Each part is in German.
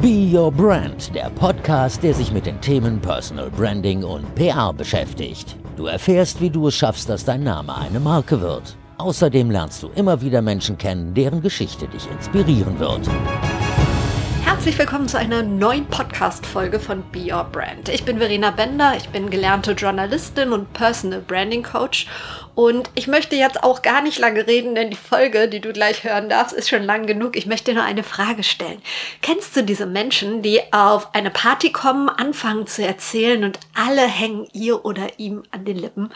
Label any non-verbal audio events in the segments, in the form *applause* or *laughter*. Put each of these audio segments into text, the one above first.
Be Your Brand, der Podcast, der sich mit den Themen Personal Branding und PR beschäftigt. Du erfährst, wie du es schaffst, dass dein Name eine Marke wird. Außerdem lernst du immer wieder Menschen kennen, deren Geschichte dich inspirieren wird. Herzlich willkommen zu einer neuen Podcast-Folge von Be Your Brand. Ich bin Verena Bender, ich bin gelernte Journalistin und Personal Branding Coach und ich möchte jetzt auch gar nicht lange reden, denn die Folge, die du gleich hören darfst, ist schon lang genug. Ich möchte nur eine Frage stellen. Kennst du diese Menschen, die auf eine Party kommen, anfangen zu erzählen und alle hängen ihr oder ihm an den Lippen?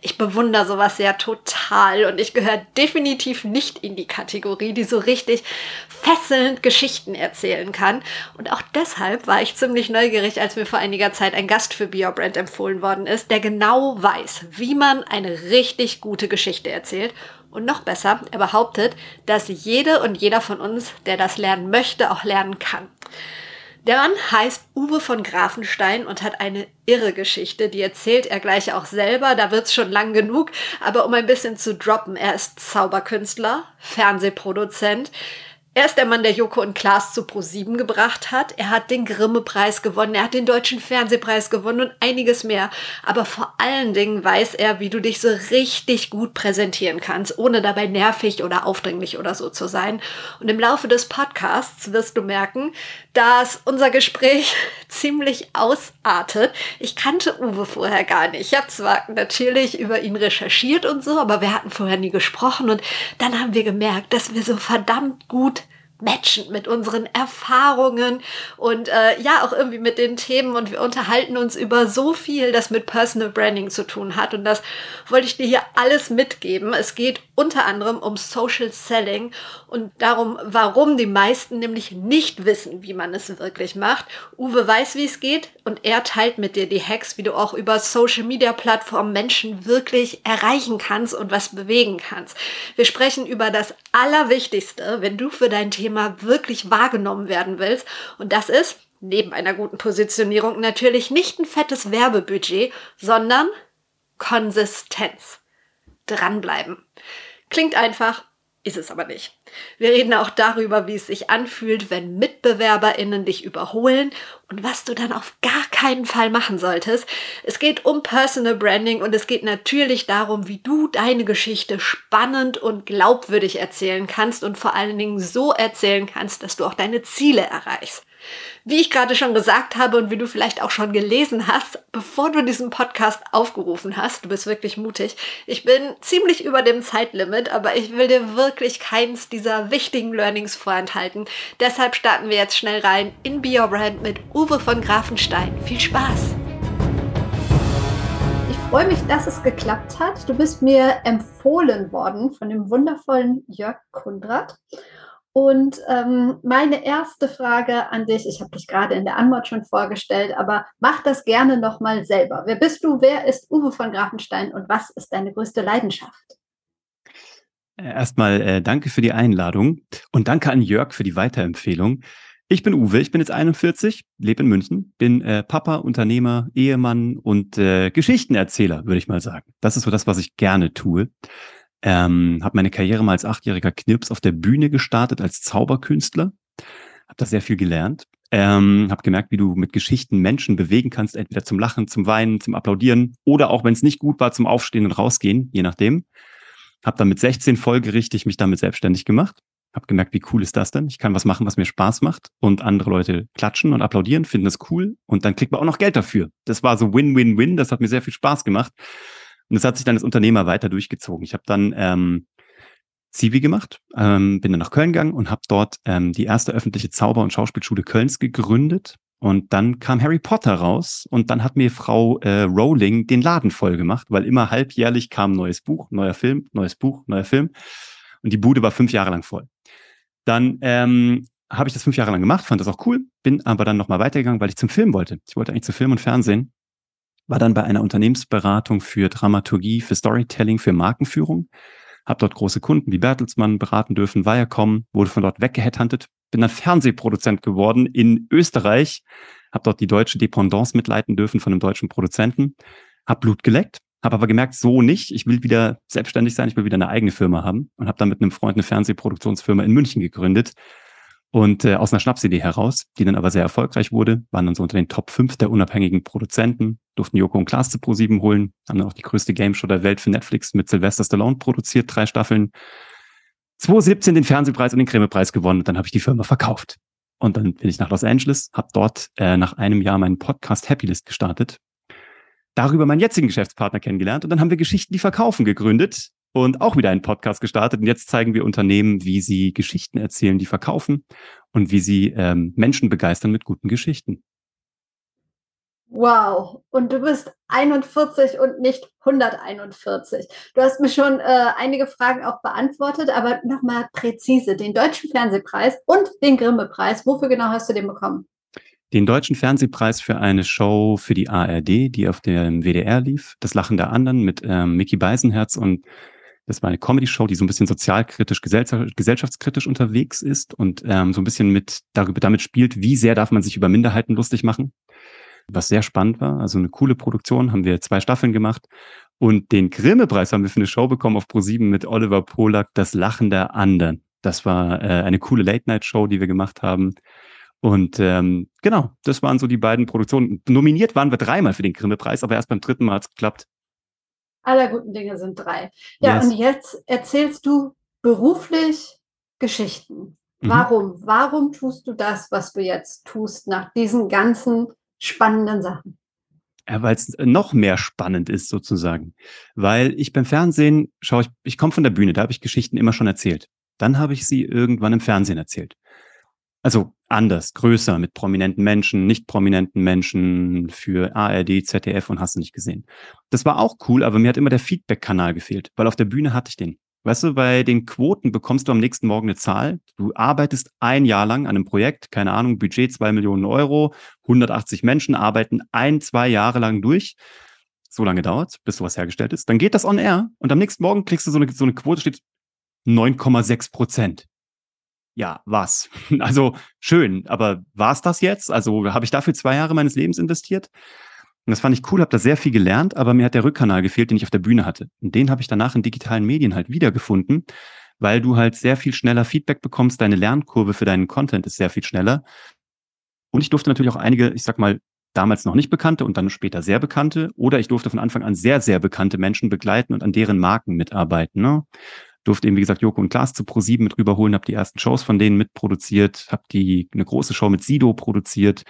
Ich bewundere sowas ja total und ich gehöre definitiv nicht in die Kategorie, die so richtig fesselnd Geschichten erzählen kann. Und auch deshalb war ich ziemlich neugierig, als mir vor einiger Zeit ein Gast für BioBrand empfohlen worden ist, der genau weiß, wie man eine richtig gute Geschichte erzählt. Und noch besser, er behauptet, dass jede und jeder von uns, der das lernen möchte, auch lernen kann. Der Mann heißt Uwe von Grafenstein und hat eine irre Geschichte, die erzählt er gleich auch selber, da wird's schon lang genug, aber um ein bisschen zu droppen, er ist Zauberkünstler, Fernsehproduzent, er ist der Mann, der Joko und Klaas zu Pro7 gebracht hat. Er hat den Grimme-Preis gewonnen, er hat den Deutschen Fernsehpreis gewonnen und einiges mehr. Aber vor allen Dingen weiß er, wie du dich so richtig gut präsentieren kannst, ohne dabei nervig oder aufdringlich oder so zu sein. Und im Laufe des Podcasts wirst du merken, dass unser Gespräch *laughs* ziemlich ausartet. Ich kannte Uwe vorher gar nicht. Ich habe zwar natürlich über ihn recherchiert und so, aber wir hatten vorher nie gesprochen und dann haben wir gemerkt, dass wir so verdammt gut matchen mit unseren Erfahrungen und äh, ja auch irgendwie mit den Themen und wir unterhalten uns über so viel, das mit Personal Branding zu tun hat und das wollte ich dir hier alles mitgeben. Es geht unter anderem um Social Selling und darum, warum die meisten nämlich nicht wissen, wie man es wirklich macht. Uwe weiß, wie es geht und er teilt mit dir die Hacks, wie du auch über Social Media Plattformen Menschen wirklich erreichen kannst und was bewegen kannst. Wir sprechen über das Allerwichtigste, wenn du für dein Thema Thema wirklich wahrgenommen werden willst. Und das ist neben einer guten Positionierung natürlich nicht ein fettes Werbebudget, sondern Konsistenz. Dranbleiben. Klingt einfach, ist es aber nicht. Wir reden auch darüber, wie es sich anfühlt, wenn MitbewerberInnen dich überholen und was du dann auf gar keinen Fall machen solltest. Es geht um Personal Branding und es geht natürlich darum, wie du deine Geschichte spannend und glaubwürdig erzählen kannst und vor allen Dingen so erzählen kannst, dass du auch deine Ziele erreichst. Wie ich gerade schon gesagt habe und wie du vielleicht auch schon gelesen hast, bevor du diesen Podcast aufgerufen hast, du bist wirklich mutig. Ich bin ziemlich über dem Zeitlimit, aber ich will dir wirklich keins dieser wichtigen Learnings vorenthalten. Deshalb starten wir jetzt schnell rein in Be Your Brand mit Uwe von Grafenstein. Viel Spaß! Ich freue mich, dass es geklappt hat. Du bist mir empfohlen worden von dem wundervollen Jörg Kundrat. Und ähm, meine erste Frage an dich, ich habe dich gerade in der Anmod schon vorgestellt, aber mach das gerne nochmal selber. Wer bist du? Wer ist Uwe von Grafenstein und was ist deine größte Leidenschaft? Äh, erstmal äh, danke für die Einladung und danke an Jörg für die Weiterempfehlung. Ich bin Uwe, ich bin jetzt 41, lebe in München, bin äh, Papa, Unternehmer, Ehemann und äh, Geschichtenerzähler, würde ich mal sagen. Das ist so das, was ich gerne tue. Ähm, habe meine Karriere mal als achtjähriger Knirps auf der Bühne gestartet als Zauberkünstler. Habe da sehr viel gelernt. Ähm, habe gemerkt, wie du mit Geschichten Menschen bewegen kannst, entweder zum Lachen, zum Weinen, zum Applaudieren oder auch, wenn es nicht gut war, zum Aufstehen und Rausgehen, je nachdem. Habe dann mit 16 folgerichtig mich damit selbstständig gemacht. Habe gemerkt, wie cool ist das denn? Ich kann was machen, was mir Spaß macht und andere Leute klatschen und applaudieren, finden das cool und dann kriegt man auch noch Geld dafür. Das war so Win-Win-Win. Das hat mir sehr viel Spaß gemacht. Und das hat sich dann als Unternehmer weiter durchgezogen. Ich habe dann ähm, Zivi gemacht, ähm, bin dann nach Köln gegangen und habe dort ähm, die erste öffentliche Zauber- und Schauspielschule Kölns gegründet. Und dann kam Harry Potter raus und dann hat mir Frau äh, Rowling den Laden voll gemacht, weil immer halbjährlich kam neues Buch, neuer Film, neues Buch, neuer Film. Und die Bude war fünf Jahre lang voll. Dann ähm, habe ich das fünf Jahre lang gemacht, fand das auch cool, bin aber dann nochmal weitergegangen, weil ich zum Film wollte. Ich wollte eigentlich zu Film und Fernsehen war dann bei einer Unternehmensberatung für Dramaturgie, für Storytelling, für Markenführung. Habe dort große Kunden wie Bertelsmann beraten dürfen, Viacom, wurde von dort weggeheadhuntet, bin dann Fernsehproduzent geworden in Österreich, habe dort die deutsche Dependance mitleiten dürfen von einem deutschen Produzenten, habe Blut geleckt, habe aber gemerkt, so nicht, ich will wieder selbstständig sein, ich will wieder eine eigene Firma haben und habe dann mit einem Freund eine Fernsehproduktionsfirma in München gegründet Und äh, aus einer Schnapsidee heraus, die dann aber sehr erfolgreich wurde, waren dann so unter den Top 5 der unabhängigen Produzenten, durften Joko und Klaas zu Pro7 holen, haben dann auch die größte Game Show der Welt für Netflix mit Sylvester Stallone produziert, drei Staffeln. 2017 den Fernsehpreis und den Grimme-Preis gewonnen und dann habe ich die Firma verkauft. Und dann bin ich nach Los Angeles, habe dort äh, nach einem Jahr meinen Podcast Happylist gestartet, darüber meinen jetzigen Geschäftspartner kennengelernt und dann haben wir Geschichten, die verkaufen gegründet und auch wieder einen Podcast gestartet. Und jetzt zeigen wir Unternehmen, wie sie Geschichten erzählen, die verkaufen und wie sie ähm, Menschen begeistern mit guten Geschichten. Wow, und du bist 41 und nicht 141. Du hast mir schon äh, einige Fragen auch beantwortet, aber nochmal präzise. Den Deutschen Fernsehpreis und den Grimme-Preis, wofür genau hast du den bekommen? Den Deutschen Fernsehpreis für eine Show für die ARD, die auf dem WDR lief, Das Lachen der anderen mit ähm, Mickey Beisenherz und das war eine Comedy-Show, die so ein bisschen sozialkritisch, gesellschaftskritisch unterwegs ist und ähm, so ein bisschen mit darüber damit spielt, wie sehr darf man sich über Minderheiten lustig machen was sehr spannend war. Also eine coole Produktion, haben wir zwei Staffeln gemacht. Und den Grimme-Preis haben wir für eine Show bekommen auf ProSieben mit Oliver Polak, Das Lachen der anderen. Das war äh, eine coole Late-Night-Show, die wir gemacht haben. Und ähm, genau, das waren so die beiden Produktionen. Nominiert waren wir dreimal für den Grimme-Preis, aber erst beim dritten Mal hat es geklappt. Aller guten Dinge sind drei. Ja, yes. und jetzt erzählst du beruflich Geschichten. Mhm. Warum? Warum tust du das, was du jetzt tust, nach diesen ganzen spannenden Sachen. Ja, weil es noch mehr spannend ist sozusagen. Weil ich beim Fernsehen schaue, ich, ich komme von der Bühne, da habe ich Geschichten immer schon erzählt. Dann habe ich sie irgendwann im Fernsehen erzählt. Also anders, größer, mit prominenten Menschen, nicht prominenten Menschen, für ARD, ZDF und hast du nicht gesehen. Das war auch cool, aber mir hat immer der Feedback-Kanal gefehlt, weil auf der Bühne hatte ich den. Weißt du, bei den Quoten bekommst du am nächsten Morgen eine Zahl. Du arbeitest ein Jahr lang an einem Projekt, keine Ahnung, Budget zwei Millionen Euro, 180 Menschen arbeiten ein, zwei Jahre lang durch. So lange dauert bis sowas hergestellt ist. Dann geht das on air und am nächsten Morgen kriegst du so eine, so eine Quote, steht 9,6 Prozent. Ja, was? *laughs* Also schön, aber war's das jetzt? Also habe ich dafür zwei Jahre meines Lebens investiert? Und das fand ich cool, habe da sehr viel gelernt, aber mir hat der Rückkanal gefehlt, den ich auf der Bühne hatte. Und den habe ich danach in digitalen Medien halt wiedergefunden, weil du halt sehr viel schneller Feedback bekommst, deine Lernkurve für deinen Content ist sehr viel schneller. Und ich durfte natürlich auch einige, ich sag mal, damals noch nicht bekannte und dann später sehr bekannte, oder ich durfte von Anfang an sehr, sehr bekannte Menschen begleiten und an deren Marken mitarbeiten. Ne? Durfte eben, wie gesagt, Joko und Klaas zu Pro7 mit rüberholen, habe die ersten Shows von denen mitproduziert, habe die eine große Show mit Sido produziert,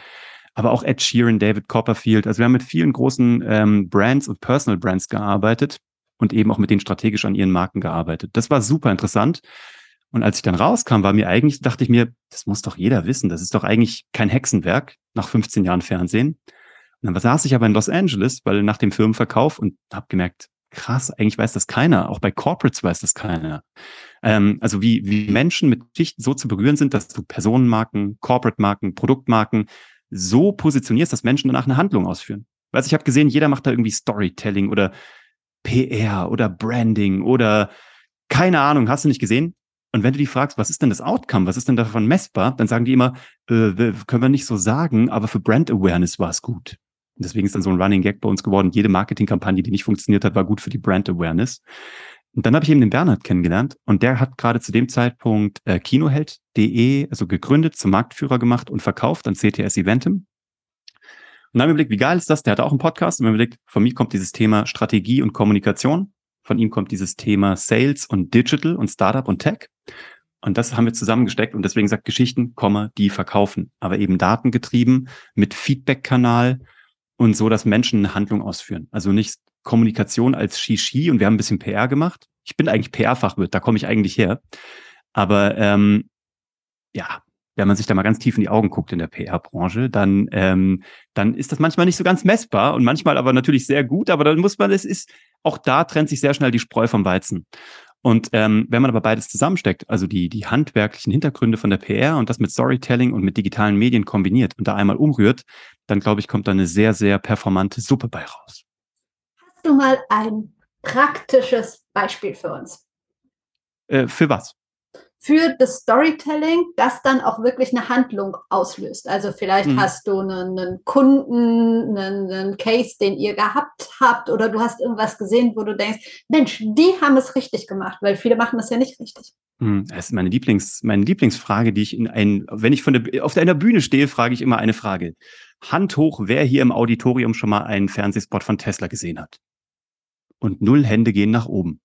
aber auch Ed Sheeran, David Copperfield. Also wir haben mit vielen großen ähm, Brands und Personal Brands gearbeitet und eben auch mit denen strategisch an ihren Marken gearbeitet. Das war super interessant. Und als ich dann rauskam, war mir eigentlich, dachte ich mir, das muss doch jeder wissen. Das ist doch eigentlich kein Hexenwerk nach 15 Jahren Fernsehen. Und dann saß ich aber in Los Angeles, weil nach dem Firmenverkauf und habe gemerkt, krass, eigentlich weiß das keiner. Auch bei Corporates weiß das keiner. Ähm, also wie, wie Menschen mit Geschichten so zu berühren sind, dass du Personenmarken, Corporate-Marken, Produktmarken so positionierst, dass Menschen danach eine Handlung ausführen. Weißt, ich habe gesehen, jeder macht da irgendwie Storytelling oder PR oder Branding oder keine Ahnung, hast du nicht gesehen? Und wenn du die fragst, was ist denn das Outcome, was ist denn davon messbar, dann sagen die immer, äh, können wir nicht so sagen, aber für Brand Awareness war es gut. Und deswegen ist dann so ein Running Gag bei uns geworden. Jede Marketingkampagne, die nicht funktioniert hat, war gut für die Brand Awareness. Und dann habe ich eben den Bernhard kennengelernt und der hat gerade zu dem Zeitpunkt äh, Kinoheld.de, also gegründet, zum Marktführer gemacht und verkauft an CTS Eventim. Und dann haben wir überlegt, wie geil ist das? Der hat auch einen Podcast und wir haben überlegt, von mir kommt dieses Thema Strategie und Kommunikation. Von ihm kommt dieses Thema Sales und Digital und Startup und Tech. Und das haben wir zusammengesteckt und deswegen sagt Geschichten, die verkaufen, aber eben datengetrieben mit Feedback-Kanal und so, dass Menschen eine Handlung ausführen. Also nicht Kommunikation als Shishi und wir haben ein bisschen PR gemacht. Ich bin eigentlich PR-Fachwirt, da komme ich eigentlich her. Aber ähm, ja, wenn man sich da mal ganz tief in die Augen guckt in der PR-Branche, dann, ähm, dann ist das manchmal nicht so ganz messbar und manchmal aber natürlich sehr gut. Aber dann muss man, es ist, auch da trennt sich sehr schnell die Spreu vom Weizen. Und ähm, wenn man aber beides zusammensteckt, also die, die handwerklichen Hintergründe von der PR und das mit Storytelling und mit digitalen Medien kombiniert und da einmal umrührt, dann glaube ich, kommt da eine sehr, sehr performante Suppe bei raus du mal ein praktisches Beispiel für uns? Äh, für was? für das Storytelling, das dann auch wirklich eine Handlung auslöst. Also vielleicht mhm. hast du einen, einen Kunden, einen, einen, Case, den ihr gehabt habt, oder du hast irgendwas gesehen, wo du denkst, Mensch, die haben es richtig gemacht, weil viele machen das ja nicht richtig. Das ist meine Lieblings, meine Lieblingsfrage, die ich in ein, wenn ich von der, auf einer Bühne stehe, frage ich immer eine Frage. Hand hoch, wer hier im Auditorium schon mal einen Fernsehspot von Tesla gesehen hat. Und null Hände gehen nach oben.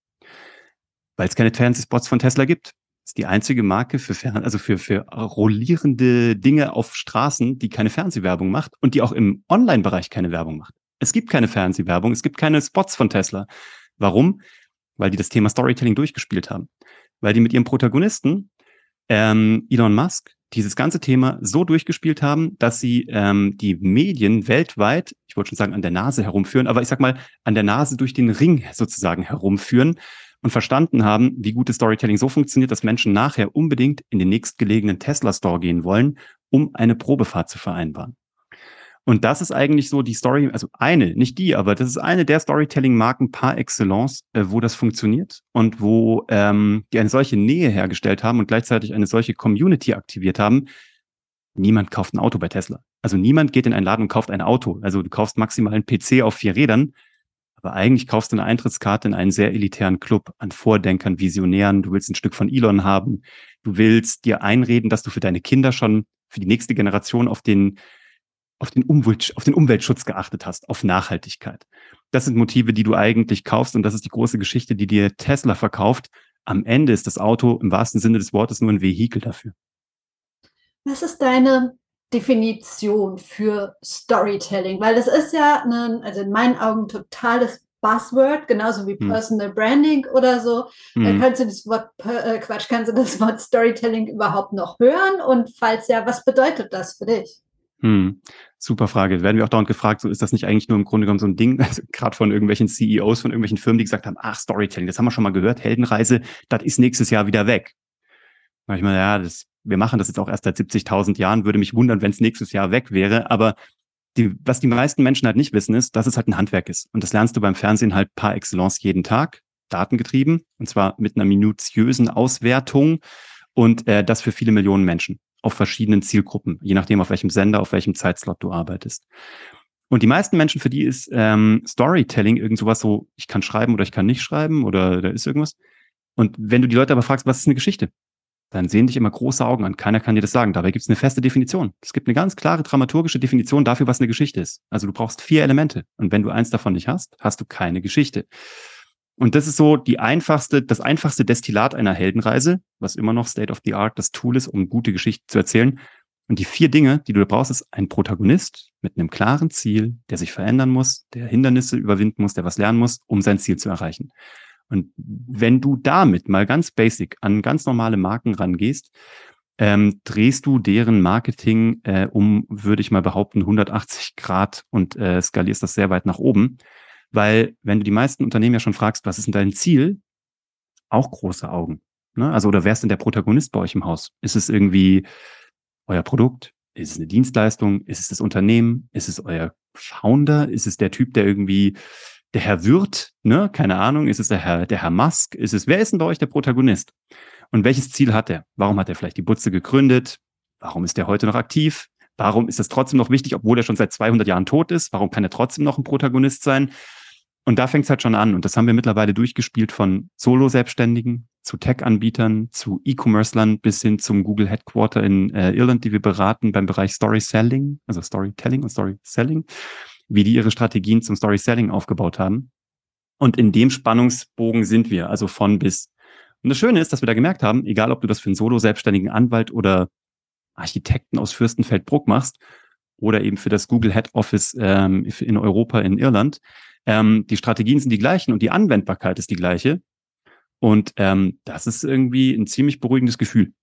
Weil es keine Fernsehspots von Tesla gibt ist die einzige Marke für Fern also für, für rollierende Dinge auf Straßen, die keine Fernsehwerbung macht und die auch im Online-Bereich keine Werbung macht. Es gibt keine Fernsehwerbung, es gibt keine Spots von Tesla. Warum? Weil die das Thema Storytelling durchgespielt haben. Weil die mit ihrem Protagonisten, ähm, Elon Musk, dieses ganze Thema so durchgespielt haben, dass sie ähm, die Medien weltweit, ich wollte schon sagen, an der Nase herumführen, aber ich sag mal, an der Nase durch den Ring sozusagen herumführen und verstanden haben, wie gutes Storytelling so funktioniert, dass Menschen nachher unbedingt in den nächstgelegenen Tesla Store gehen wollen, um eine Probefahrt zu vereinbaren. Und das ist eigentlich so die Story, also eine, nicht die, aber das ist eine der Storytelling-Marken par excellence, äh, wo das funktioniert und wo ähm, die eine solche Nähe hergestellt haben und gleichzeitig eine solche Community aktiviert haben. Niemand kauft ein Auto bei Tesla. Also niemand geht in einen Laden und kauft ein Auto. Also du kaufst maximal einen PC auf vier Rädern. Aber eigentlich kaufst du eine Eintrittskarte in einen sehr elitären Club an Vordenkern, Visionären. Du willst ein Stück von Elon haben. Du willst dir einreden, dass du für deine Kinder schon für die nächste Generation auf den, auf den, Umwelt, auf den Umweltschutz geachtet hast, auf Nachhaltigkeit. Das sind Motive, die du eigentlich kaufst und das ist die große Geschichte, die dir Tesla verkauft. Am Ende ist das Auto im wahrsten Sinne des Wortes nur ein Vehikel dafür. Was ist deine Definition für Storytelling, weil das ist ja, ein, also in meinen Augen, totales Buzzword, genauso wie hm. Personal Branding oder so. Hm. kannst du das Wort, äh, Quatsch, kannst du das Wort Storytelling überhaupt noch hören? Und falls ja, was bedeutet das für dich? Hm. Super Frage. Werden wir auch dauernd gefragt, so ist das nicht eigentlich nur im Grunde genommen so ein Ding, *laughs* also gerade von irgendwelchen CEOs, von irgendwelchen Firmen, die gesagt haben, ach, Storytelling, das haben wir schon mal gehört, Heldenreise, das ist nächstes Jahr wieder weg. Manchmal, ja, das wir machen das jetzt auch erst seit 70.000 Jahren, würde mich wundern, wenn es nächstes Jahr weg wäre. Aber die, was die meisten Menschen halt nicht wissen, ist, dass es halt ein Handwerk ist. Und das lernst du beim Fernsehen halt par excellence jeden Tag, datengetrieben, und zwar mit einer minutiösen Auswertung und äh, das für viele Millionen Menschen auf verschiedenen Zielgruppen, je nachdem, auf welchem Sender, auf welchem Zeitslot du arbeitest. Und die meisten Menschen, für die ist ähm, Storytelling irgend sowas so, ich kann schreiben oder ich kann nicht schreiben oder da ist irgendwas. Und wenn du die Leute aber fragst, was ist eine Geschichte? dann sehen dich immer große Augen an. Keiner kann dir das sagen. Dabei gibt es eine feste Definition. Es gibt eine ganz klare dramaturgische Definition dafür, was eine Geschichte ist. Also du brauchst vier Elemente. Und wenn du eins davon nicht hast, hast du keine Geschichte. Und das ist so die einfachste, das einfachste Destillat einer Heldenreise, was immer noch State of the Art das Tool ist, um gute Geschichten zu erzählen. Und die vier Dinge, die du brauchst, ist ein Protagonist mit einem klaren Ziel, der sich verändern muss, der Hindernisse überwinden muss, der was lernen muss, um sein Ziel zu erreichen. Und wenn du damit mal ganz basic an ganz normale Marken rangehst, ähm, drehst du deren Marketing äh, um, würde ich mal behaupten, 180 Grad und äh, skalierst das sehr weit nach oben. Weil wenn du die meisten Unternehmen ja schon fragst, was ist denn dein Ziel? Auch große Augen. Ne? Also, oder wer ist denn der Protagonist bei euch im Haus? Ist es irgendwie euer Produkt? Ist es eine Dienstleistung? Ist es das Unternehmen? Ist es euer Founder? Ist es der Typ, der irgendwie der Herr Wirth, ne, keine Ahnung, ist es der Herr, der Herr Musk, ist es, wer ist denn bei euch der Protagonist? Und welches Ziel hat er? Warum hat er vielleicht die Butze gegründet? Warum ist er heute noch aktiv? Warum ist das trotzdem noch wichtig, obwohl er schon seit 200 Jahren tot ist? Warum kann er trotzdem noch ein Protagonist sein? Und da fängt es halt schon an. Und das haben wir mittlerweile durchgespielt von Solo-Selbstständigen zu Tech-Anbietern, zu E-Commerce-Lern bis hin zum Google Headquarter in äh, Irland, die wir beraten beim Bereich Story Selling, also Storytelling und Story Selling wie die ihre Strategien zum Story Selling aufgebaut haben. Und in dem Spannungsbogen sind wir, also von bis. Und das Schöne ist, dass wir da gemerkt haben, egal ob du das für einen solo-selbstständigen Anwalt oder Architekten aus Fürstenfeldbruck machst oder eben für das Google Head Office ähm, in Europa, in Irland, ähm, die Strategien sind die gleichen und die Anwendbarkeit ist die gleiche. Und ähm, das ist irgendwie ein ziemlich beruhigendes Gefühl.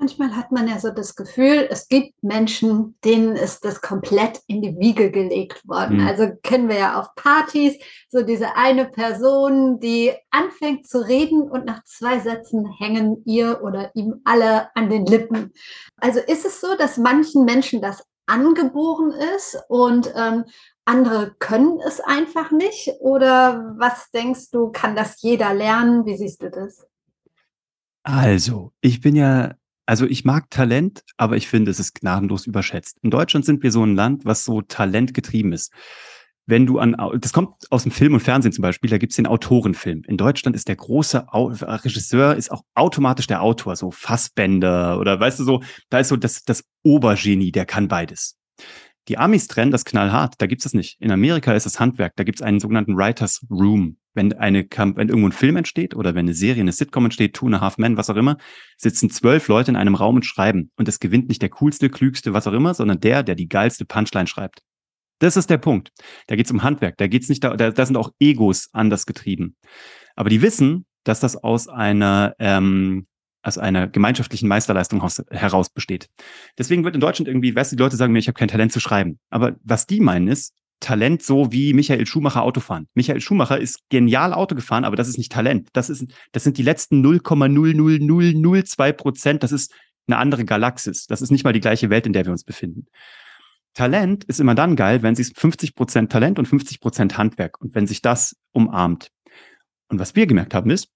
Manchmal hat man ja so das Gefühl, es gibt Menschen, denen ist das komplett in die Wiege gelegt worden. Mhm. Also kennen wir ja auf Partys so diese eine Person, die anfängt zu reden und nach zwei Sätzen hängen ihr oder ihm alle an den Lippen. Also ist es so, dass manchen Menschen das angeboren ist und ähm, andere können es einfach nicht? Oder was denkst du, kann das jeder lernen? Wie siehst du das? Also, ich bin ja, also ich mag Talent, aber ich finde, es ist gnadenlos überschätzt. In Deutschland sind wir so ein Land, was so talentgetrieben ist. Wenn du an, das kommt aus dem Film und Fernsehen zum Beispiel, da gibt's den Autorenfilm. In Deutschland ist der große Regisseur, ist auch automatisch der Autor, so Fassbänder oder weißt du so, da ist so das, das Obergenie, der kann beides. Die Amis trennen das knallhart, da gibt's das nicht. In Amerika ist es Handwerk, da gibt's einen sogenannten Writers Room. Wenn eine wenn irgendwo ein Film entsteht oder wenn eine Serie, eine Sitcom entsteht, Two and a Half Men, was auch immer, sitzen zwölf Leute in einem Raum und schreiben. Und es gewinnt nicht der coolste, klügste, was auch immer, sondern der, der die geilste Punchline schreibt. Das ist der Punkt. Da geht's um Handwerk. Da geht's nicht, da, da sind auch Egos anders getrieben. Aber die wissen, dass das aus einer ähm, aus einer gemeinschaftlichen Meisterleistung heraus besteht. Deswegen wird in Deutschland irgendwie, weißt du, die Leute sagen mir, ich habe kein Talent zu schreiben. Aber was die meinen ist, Talent so wie Michael Schumacher Autofahren. Michael Schumacher ist genial Auto gefahren, aber das ist nicht Talent. Das ist, das sind die letzten 0,00002 Prozent. Das ist eine andere Galaxis. Das ist nicht mal die gleiche Welt, in der wir uns befinden. Talent ist immer dann geil, wenn sich 50 Prozent Talent und 50 Prozent Handwerk und wenn sich das umarmt. Und was wir gemerkt haben ist,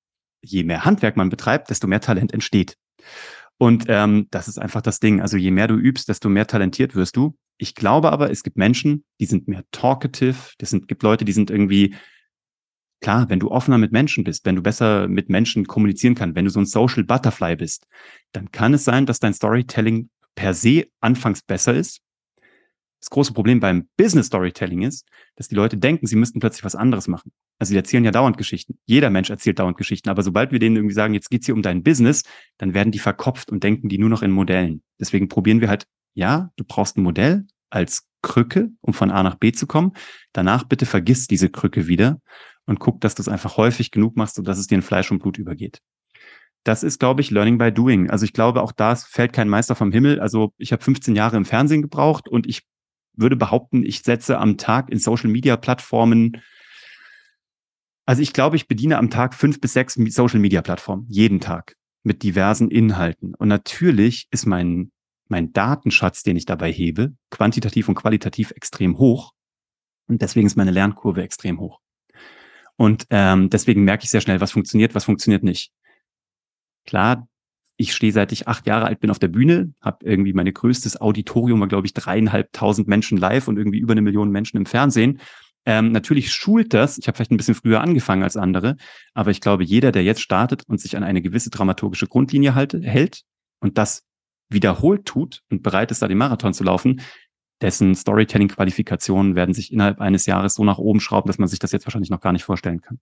je mehr Handwerk man betreibt, desto mehr Talent entsteht. Und ähm, das ist einfach das Ding. Also je mehr du übst, desto mehr talentiert wirst du. Ich glaube aber, es gibt Menschen, die sind mehr talkative. Es sind, gibt Leute, die sind irgendwie, klar, wenn du offener mit Menschen bist, wenn du besser mit Menschen kommunizieren kannst, wenn du so ein Social Butterfly bist, dann kann es sein, dass dein Storytelling per se anfangs besser ist das große Problem beim Business Storytelling ist, dass die Leute denken, sie müssten plötzlich was anderes machen. Also sie erzählen ja dauernd Geschichten. Jeder Mensch erzählt dauernd Geschichten. Aber sobald wir denen irgendwie sagen, jetzt geht's hier um dein Business, dann werden die verkopft und denken die nur noch in Modellen. Deswegen probieren wir halt, ja, du brauchst ein Modell als Krücke, um von A nach B zu kommen. Danach bitte vergiss diese Krücke wieder und guck, dass du es einfach häufig genug machst, sodass es dir in Fleisch und Blut übergeht das ist, glaube ich, Learning by Doing. Also ich glaube, auch da fällt kein Meister vom Himmel. Also ich habe 15 Jahre im Fernsehen gebraucht und ich würde behaupten, ich setze am Tag in Social Media Plattformen, also ich glaube, ich bediene am Tag fünf bis sechs Social Media Plattformen, jeden Tag mit diversen Inhalten. Und natürlich ist mein, mein Datenschatz, den ich dabei hebe, quantitativ und qualitativ extrem hoch. Und deswegen ist meine Lernkurve extrem hoch. Und ähm, deswegen merke ich sehr schnell, was funktioniert, was funktioniert nicht. Klar, ich stehe seit ich acht Jahre alt bin auf der Bühne, habe irgendwie meine größtes Auditorium war, glaube ich, dreieinhalbtausend Menschen live und irgendwie über eine Million Menschen im Fernsehen. Ähm, natürlich schult das, ich habe vielleicht ein bisschen früher angefangen als andere, aber ich glaube, jeder, der jetzt startet und sich an eine gewisse dramaturgische Grundlinie halte, hält und das wiederholt tut und bereit ist, da den Marathon zu laufen, dessen Storytelling-Qualifikationen werden sich innerhalb eines Jahres so nach oben schrauben, dass man sich das jetzt wahrscheinlich noch gar nicht vorstellen kann.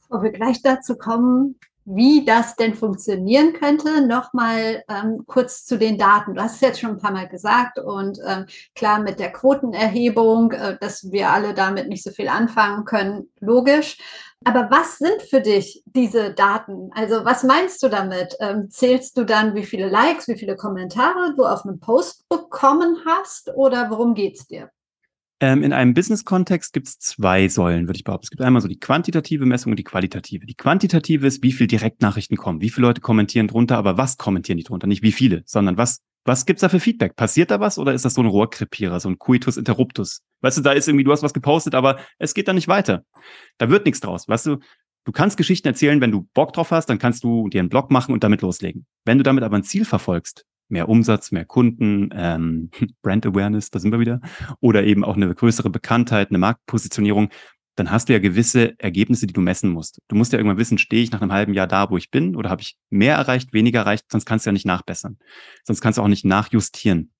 Bevor wir gleich dazu kommen, wie das denn funktionieren könnte. Nochmal ähm, kurz zu den Daten. Du hast es jetzt schon ein paar Mal gesagt und ähm, klar mit der Quotenerhebung, äh, dass wir alle damit nicht so viel anfangen können, logisch. Aber was sind für dich diese Daten? Also was meinst du damit? Ähm, zählst du dann, wie viele Likes, wie viele Kommentare du auf einem Post bekommen hast oder worum geht's dir? Ähm, in einem Business-Kontext gibt es zwei Säulen, würde ich behaupten. Es gibt einmal so die quantitative Messung und die qualitative. Die quantitative ist, wie viel Direktnachrichten kommen, wie viele Leute kommentieren drunter, aber was kommentieren die drunter? Nicht wie viele, sondern was, was gibt's da für Feedback? Passiert da was oder ist das so ein Rohrkrepierer, so ein Coitus interruptus? Weißt du, da ist irgendwie, du hast was gepostet, aber es geht da nicht weiter. Da wird nichts draus. Weißt du, du kannst Geschichten erzählen, wenn du Bock drauf hast, dann kannst du dir einen Blog machen und damit loslegen. Wenn du damit aber ein Ziel verfolgst, mehr Umsatz, mehr Kunden, ähm, *laughs* Brand Awareness, da sind wir wieder, oder eben auch eine größere Bekanntheit, eine Marktpositionierung, dann hast du ja gewisse Ergebnisse, die du messen musst. Du musst ja irgendwann wissen, stehe ich nach einem halben Jahr da, wo ich bin, oder habe ich mehr erreicht, weniger erreicht, sonst kannst du ja nicht nachbessern. Sonst kannst du auch nicht nachjustieren.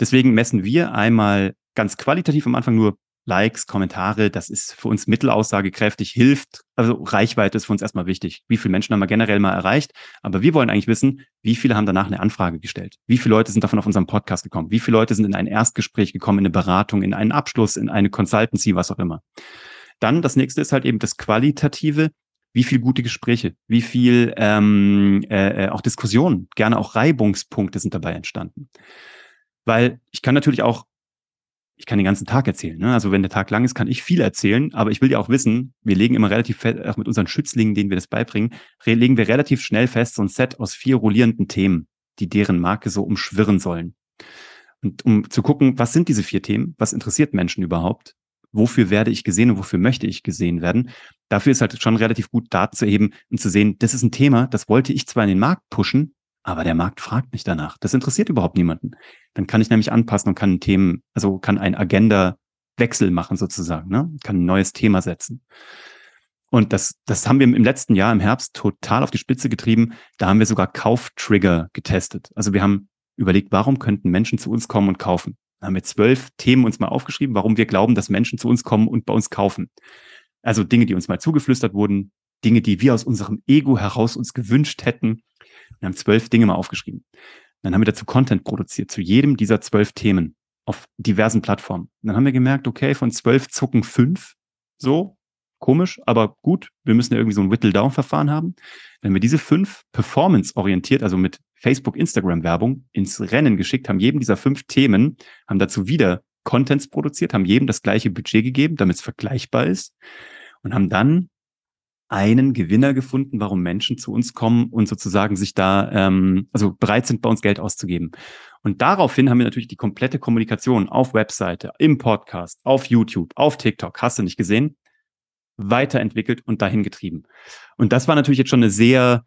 Deswegen messen wir einmal ganz qualitativ am Anfang nur Likes, Kommentare, das ist für uns mittelaussagekräftig, hilft. Also Reichweite ist für uns erstmal wichtig. Wie viele Menschen haben wir generell mal erreicht? Aber wir wollen eigentlich wissen, wie viele haben danach eine Anfrage gestellt? Wie viele Leute sind davon auf unserem Podcast gekommen? Wie viele Leute sind in ein Erstgespräch gekommen, in eine Beratung, in einen Abschluss, in eine Consultancy, was auch immer? Dann das nächste ist halt eben das Qualitative. Wie viel gute Gespräche, wie viel ähm, äh, äh auch Diskussionen, gerne auch Reibungspunkte sind dabei entstanden. Weil ich kann natürlich auch ich kann den ganzen Tag erzählen. Ne? Also wenn der Tag lang ist, kann ich viel erzählen, aber ich will ja auch wissen, wir legen immer relativ fest, auch mit unseren Schützlingen, denen wir das beibringen, legen wir relativ schnell fest, so ein Set aus vier rollierenden Themen, die deren Marke so umschwirren sollen. Und um zu gucken, was sind diese vier Themen, was interessiert Menschen überhaupt, wofür werde ich gesehen und wofür möchte ich gesehen werden. Dafür ist halt schon relativ gut Daten zu erheben und zu sehen, das ist ein Thema, das wollte ich zwar in den Markt pushen, aber der Markt fragt nicht danach. Das interessiert überhaupt niemanden. Dann kann ich nämlich anpassen und kann Themen, also kann ein Agenda-Wechsel machen sozusagen, ne? kann ein neues Thema setzen. Und das, das haben wir im letzten Jahr im Herbst total auf die Spitze getrieben. Da haben wir sogar Kauftrigger getestet. Also wir haben überlegt, warum könnten Menschen zu uns kommen und kaufen? Da haben wir zwölf Themen uns mal aufgeschrieben, warum wir glauben, dass Menschen zu uns kommen und bei uns kaufen. Also Dinge, die uns mal zugeflüstert wurden, Dinge, die wir aus unserem Ego heraus uns gewünscht hätten. Wir haben zwölf Dinge mal aufgeschrieben. Dann haben wir dazu Content produziert, zu jedem dieser zwölf Themen auf diversen Plattformen. Und dann haben wir gemerkt, okay, von zwölf zucken fünf so, komisch, aber gut, wir müssen ja irgendwie so ein Whittle-Down-Verfahren haben. Wenn wir diese fünf performance-orientiert, also mit Facebook, Instagram-Werbung ins Rennen geschickt, haben jedem dieser fünf Themen, haben dazu wieder Contents produziert, haben jedem das gleiche Budget gegeben, damit es vergleichbar ist und haben dann einen Gewinner gefunden, warum Menschen zu uns kommen und sozusagen sich da, ähm, also bereit sind, bei uns Geld auszugeben. Und daraufhin haben wir natürlich die komplette Kommunikation auf Webseite, im Podcast, auf YouTube, auf TikTok, hast du nicht gesehen, weiterentwickelt und dahin getrieben. Und das war natürlich jetzt schon eine sehr,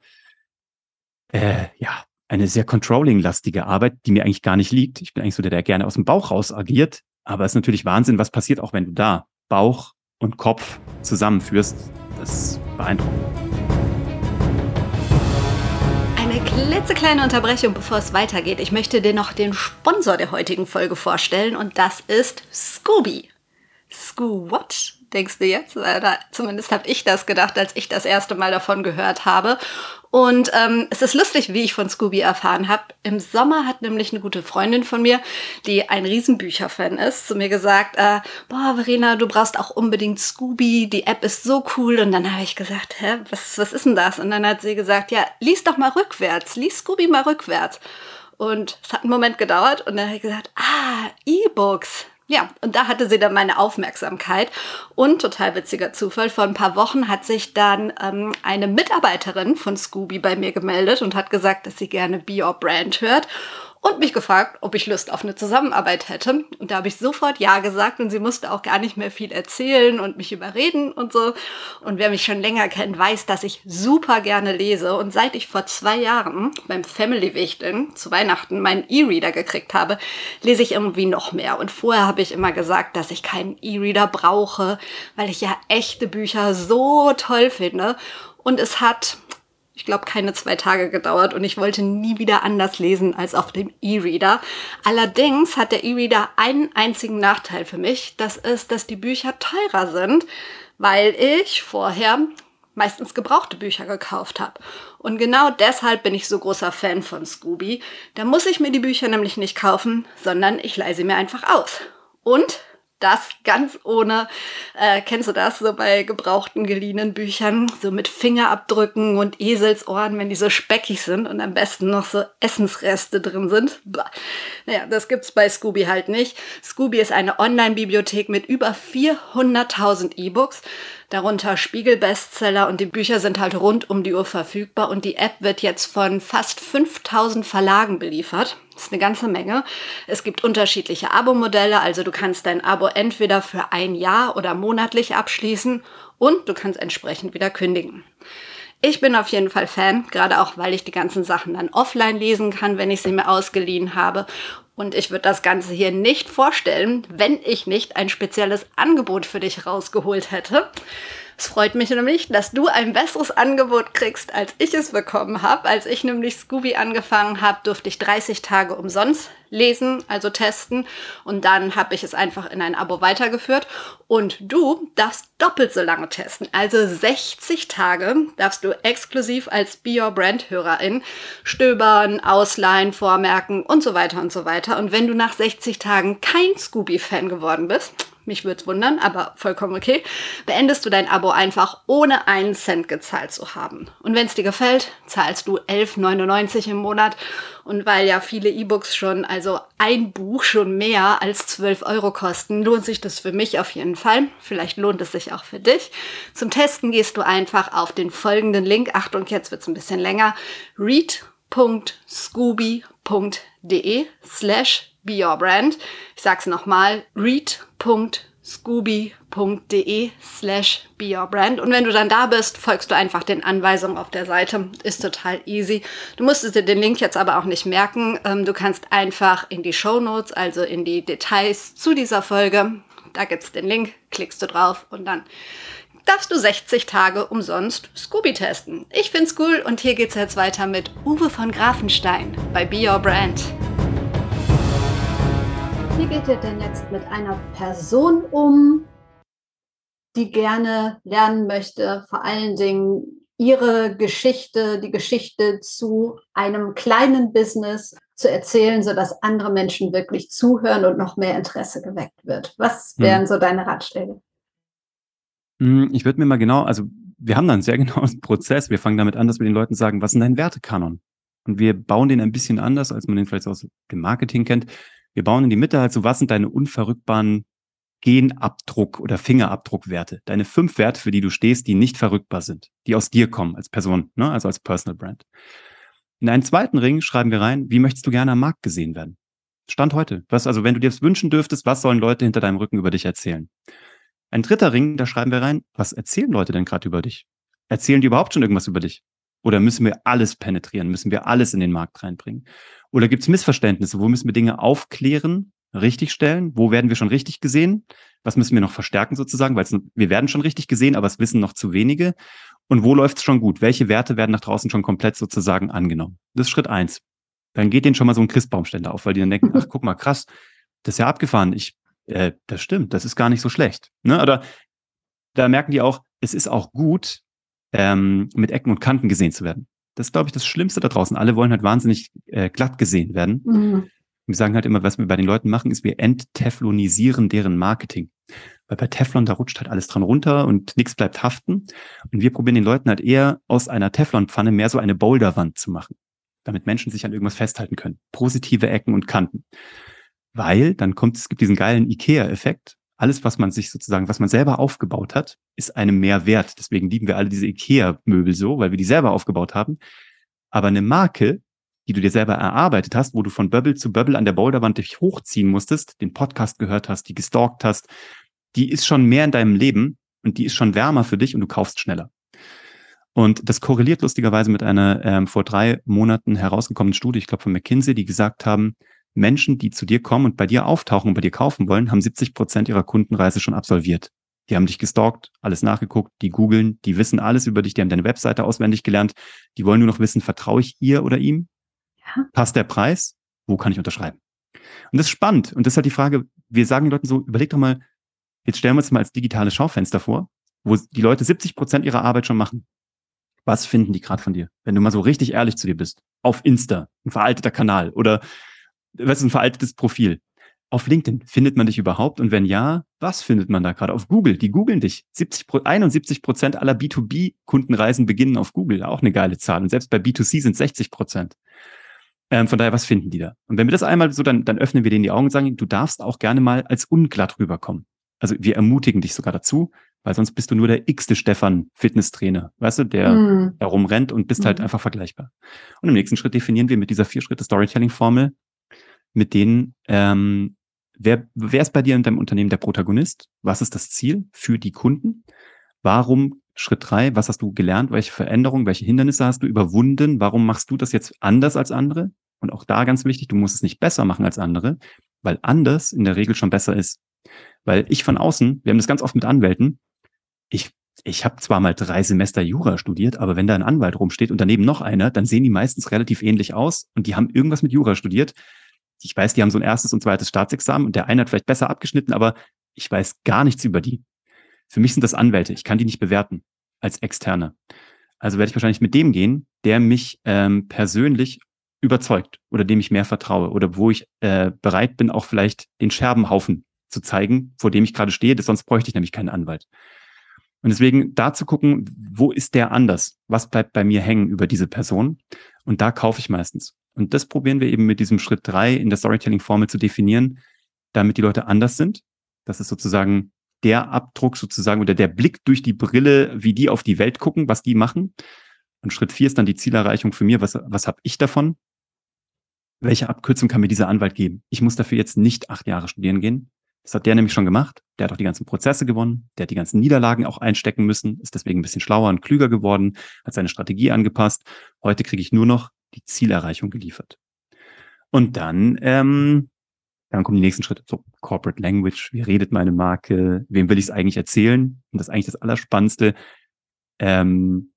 äh, ja, eine sehr controlling-lastige Arbeit, die mir eigentlich gar nicht liegt. Ich bin eigentlich so der, der gerne aus dem Bauch raus agiert. Aber es ist natürlich Wahnsinn, was passiert, auch wenn du da Bauch und Kopf zusammenführst. Das ist beeindruckend. Eine klitzekleine Unterbrechung, bevor es weitergeht. Ich möchte dir noch den Sponsor der heutigen Folge vorstellen und das ist Scooby. Scoo what? Denkst du jetzt? Oder zumindest habe ich das gedacht, als ich das erste Mal davon gehört habe. Und ähm, es ist lustig, wie ich von Scooby erfahren habe. Im Sommer hat nämlich eine gute Freundin von mir, die ein Riesenbücherfan ist, zu mir gesagt, äh, boah, Verena, du brauchst auch unbedingt Scooby, die App ist so cool. Und dann habe ich gesagt, hä, was, was ist denn das? Und dann hat sie gesagt, ja, lies doch mal rückwärts, lies Scooby mal rückwärts. Und es hat einen Moment gedauert und dann habe ich gesagt, ah, E-Books, ja, und da hatte sie dann meine Aufmerksamkeit. Und total witziger Zufall, vor ein paar Wochen hat sich dann ähm, eine Mitarbeiterin von Scooby bei mir gemeldet und hat gesagt, dass sie gerne Be Your Brand hört und mich gefragt, ob ich Lust auf eine Zusammenarbeit hätte. Und da habe ich sofort Ja gesagt und sie musste auch gar nicht mehr viel erzählen und mich überreden und so. Und wer mich schon länger kennt, weiß, dass ich super gerne lese. Und seit ich vor zwei Jahren beim Family Wichteln zu Weihnachten meinen E-Reader gekriegt habe, lese ich irgendwie noch mehr. Und vorher habe ich immer gesagt, dass ich keinen E-Reader brauche, weil ich ja echte Bücher so toll finde. Und es hat ich glaube, keine zwei Tage gedauert und ich wollte nie wieder anders lesen als auf dem E-Reader. Allerdings hat der E-Reader einen einzigen Nachteil für mich. Das ist, dass die Bücher teurer sind, weil ich vorher meistens gebrauchte Bücher gekauft habe. Und genau deshalb bin ich so großer Fan von Scooby. Da muss ich mir die Bücher nämlich nicht kaufen, sondern ich leihe sie mir einfach aus. Und das ganz ohne, äh, kennst du das, so bei gebrauchten, geliehenen Büchern, so mit Fingerabdrücken und Eselsohren, wenn die so speckig sind und am besten noch so Essensreste drin sind. Bah. Naja, das gibt's bei Scooby halt nicht. Scooby ist eine Online-Bibliothek mit über 400.000 E-Books darunter Spiegel-Bestseller und die Bücher sind halt rund um die Uhr verfügbar und die App wird jetzt von fast 5000 Verlagen beliefert. Das ist eine ganze Menge. Es gibt unterschiedliche Abo-Modelle, also du kannst dein Abo entweder für ein Jahr oder monatlich abschließen und du kannst entsprechend wieder kündigen. Ich bin auf jeden Fall Fan, gerade auch, weil ich die ganzen Sachen dann offline lesen kann, wenn ich sie mir ausgeliehen habe. Und ich würde das Ganze hier nicht vorstellen, wenn ich nicht ein spezielles Angebot für dich rausgeholt hätte. Es freut mich nämlich, dass du ein besseres Angebot kriegst, als ich es bekommen habe. Als ich nämlich Scooby angefangen habe, durfte ich 30 Tage umsonst lesen, also testen. Und dann habe ich es einfach in ein Abo weitergeführt. Und du darfst doppelt so lange testen. Also 60 Tage darfst du exklusiv als Be Your Brand Hörerin stöbern, ausleihen, vormerken und so weiter und so weiter. Und wenn du nach 60 Tagen kein Scooby-Fan geworden bist, mich würde es wundern, aber vollkommen okay, beendest du dein Abo einfach ohne einen Cent gezahlt zu haben. Und wenn es dir gefällt, zahlst du 11,99 im Monat. Und weil ja viele E-Books schon, also ein Buch schon mehr als 12 Euro kosten, lohnt sich das für mich auf jeden Fall. Vielleicht lohnt es sich auch für dich. Zum Testen gehst du einfach auf den folgenden Link. Achtung, jetzt wird es ein bisschen länger. read.scooby.de slash Be Your Brand. Ich sag's nochmal, read.scooby.de scooby.de slash beyourbrand. Und wenn du dann da bist, folgst du einfach den Anweisungen auf der Seite. Ist total easy. Du musstest dir den Link jetzt aber auch nicht merken. Ähm, du kannst einfach in die Show Notes, also in die Details zu dieser Folge, da gibt's den Link, klickst du drauf und dann darfst du 60 Tage umsonst Scooby testen. Ich find's cool und hier geht's jetzt weiter mit Uwe von Grafenstein bei Be Your Brand. Wie geht ihr denn jetzt mit einer Person um, die gerne lernen möchte, vor allen Dingen ihre Geschichte, die Geschichte zu einem kleinen Business zu erzählen, sodass andere Menschen wirklich zuhören und noch mehr Interesse geweckt wird? Was wären hm. so deine Ratschläge? Hm, ich würde mir mal genau, also wir haben da einen sehr *laughs* genauen Prozess. Wir fangen damit an, dass wir den Leuten sagen, was ist dein Wertekanon? Und wir bauen den ein bisschen anders, als man den vielleicht aus dem Marketing kennt. Wir bauen in die Mitte halt so, was sind deine unverrückbaren Genabdruck oder Fingerabdruckwerte? Deine fünf Werte, für die du stehst, die nicht verrückbar sind, die aus dir kommen als Person, ne? also als Personal Brand. In einen zweiten Ring schreiben wir rein, wie möchtest du gerne am Markt gesehen werden? Stand heute. Was, also wenn du dir das wünschen dürftest, was sollen Leute hinter deinem Rücken über dich erzählen? Ein dritter Ring, da schreiben wir rein, was erzählen Leute denn gerade über dich? Erzählen die überhaupt schon irgendwas über dich? Oder müssen wir alles penetrieren? Müssen wir alles in den Markt reinbringen? Oder gibt es Missverständnisse? Wo müssen wir Dinge aufklären, richtigstellen? Wo werden wir schon richtig gesehen? Was müssen wir noch verstärken sozusagen? Weil wir werden schon richtig gesehen, aber es wissen noch zu wenige. Und wo läuft es schon gut? Welche Werte werden nach draußen schon komplett sozusagen angenommen? Das ist Schritt eins. Dann geht denen schon mal so ein Christbaumständer auf, weil die dann denken, ach guck mal, krass, das ist ja abgefahren. Ich äh, das stimmt, das ist gar nicht so schlecht. Ne? Oder da merken die auch, es ist auch gut, ähm, mit Ecken und Kanten gesehen zu werden. Das ist, glaube ich, das Schlimmste da draußen. Alle wollen halt wahnsinnig äh, glatt gesehen werden. Mhm. Wir sagen halt immer, was wir bei den Leuten machen, ist, wir entteflonisieren deren Marketing. Weil bei Teflon, da rutscht halt alles dran runter und nichts bleibt haften. Und wir probieren den Leuten halt eher aus einer Teflonpfanne mehr so eine Boulderwand zu machen, damit Menschen sich an irgendwas festhalten können. Positive Ecken und Kanten weil dann kommt, es gibt diesen geilen IKEA-Effekt. Alles, was man sich sozusagen, was man selber aufgebaut hat, ist einem mehr wert. Deswegen lieben wir alle diese IKEA-Möbel so, weil wir die selber aufgebaut haben. Aber eine Marke, die du dir selber erarbeitet hast, wo du von Bubble zu Bubble an der Boulderwand dich hochziehen musstest, den Podcast gehört hast, die gestalkt hast, die ist schon mehr in deinem Leben und die ist schon wärmer für dich und du kaufst schneller. Und das korreliert lustigerweise mit einer ähm, vor drei Monaten herausgekommenen Studie, ich glaube von McKinsey, die gesagt haben, Menschen, die zu dir kommen und bei dir auftauchen und bei dir kaufen wollen, haben 70 Prozent ihrer Kundenreise schon absolviert. Die haben dich gestalkt, alles nachgeguckt, die googeln, die wissen alles über dich, die haben deine Webseite auswendig gelernt, die wollen nur noch wissen, vertraue ich ihr oder ihm? Ja. Passt der Preis? Wo kann ich unterschreiben? Und das ist spannend. Und das ist halt die Frage, wir sagen den Leuten so, überleg doch mal, jetzt stellen wir uns mal als digitales Schaufenster vor, wo die Leute 70 Prozent ihrer Arbeit schon machen. Was finden die gerade von dir? Wenn du mal so richtig ehrlich zu dir bist. Auf Insta, ein veralteter Kanal oder was ist ein veraltetes Profil? Auf LinkedIn findet man dich überhaupt? Und wenn ja, was findet man da gerade? Auf Google, die googeln dich. 70, 71 Prozent aller B2B-Kundenreisen beginnen auf Google. Auch eine geile Zahl. Und selbst bei B2C sind 60 Prozent. Ähm, von daher, was finden die da? Und wenn wir das einmal so, dann, dann öffnen wir denen die Augen und sagen, du darfst auch gerne mal als unglatt rüberkommen. Also wir ermutigen dich sogar dazu, weil sonst bist du nur der x-te Stefan Fitnesstrainer, weißt du, der mm. herum rennt und bist mm. halt hm. einfach vergleichbar. Und im nächsten Schritt definieren wir mit dieser vier Schritte Storytelling Formel mit denen, ähm, wer, wer ist bei dir in deinem Unternehmen der Protagonist? Was ist das Ziel für die Kunden? Warum Schritt drei, was hast du gelernt? Welche Veränderungen, welche Hindernisse hast du überwunden? Warum machst du das jetzt anders als andere? Und auch da ganz wichtig, du musst es nicht besser machen als andere, weil anders in der Regel schon besser ist. Weil ich von außen, wir haben das ganz oft mit Anwälten, ich, ich habe zwar mal drei Semester Jura studiert, aber wenn da ein Anwalt rumsteht und daneben noch einer, dann sehen die meistens relativ ähnlich aus und die haben irgendwas mit Jura studiert ich weiß, die haben so ein erstes und zweites Staatsexamen und der eine hat vielleicht besser abgeschnitten, aber ich weiß gar nichts über die. Für mich sind das Anwälte. Ich kann die nicht bewerten als Externe. Also werde ich wahrscheinlich mit dem gehen, der mich ähm, persönlich überzeugt oder dem ich mehr vertraue oder wo ich äh, bereit bin, auch vielleicht den Scherbenhaufen zu zeigen, vor dem ich gerade stehe. Sonst bräuchte ich nämlich keinen Anwalt. Und deswegen da zu gucken, wo ist der anders? Was bleibt bei mir hängen über diese Person? Und da kaufe ich meistens. Und das probieren wir eben mit diesem Schritt drei in der Storytelling-Formel zu definieren, damit die Leute anders sind. Das ist sozusagen der Abdruck sozusagen oder der Blick durch die Brille, wie die auf die Welt gucken, was die machen. Und Schritt vier ist dann die Zielerreichung für mir. Was, was habe ich davon? Welche Abkürzung kann mir dieser Anwalt geben? Ich muss dafür jetzt nicht acht Jahre studieren gehen. Das hat der nämlich schon gemacht. Der hat auch die ganzen Prozesse gewonnen. Der hat die ganzen Niederlagen auch einstecken müssen, ist deswegen ein bisschen schlauer und klüger geworden, hat seine Strategie angepasst. Heute kriege ich nur noch die Zielerreichung geliefert. Und dann, ähm, dann kommen die nächsten Schritte. So, Corporate Language, wie redet meine Marke, wem will ich es eigentlich erzählen? Und das ist eigentlich das Allerspannendste. Ähm,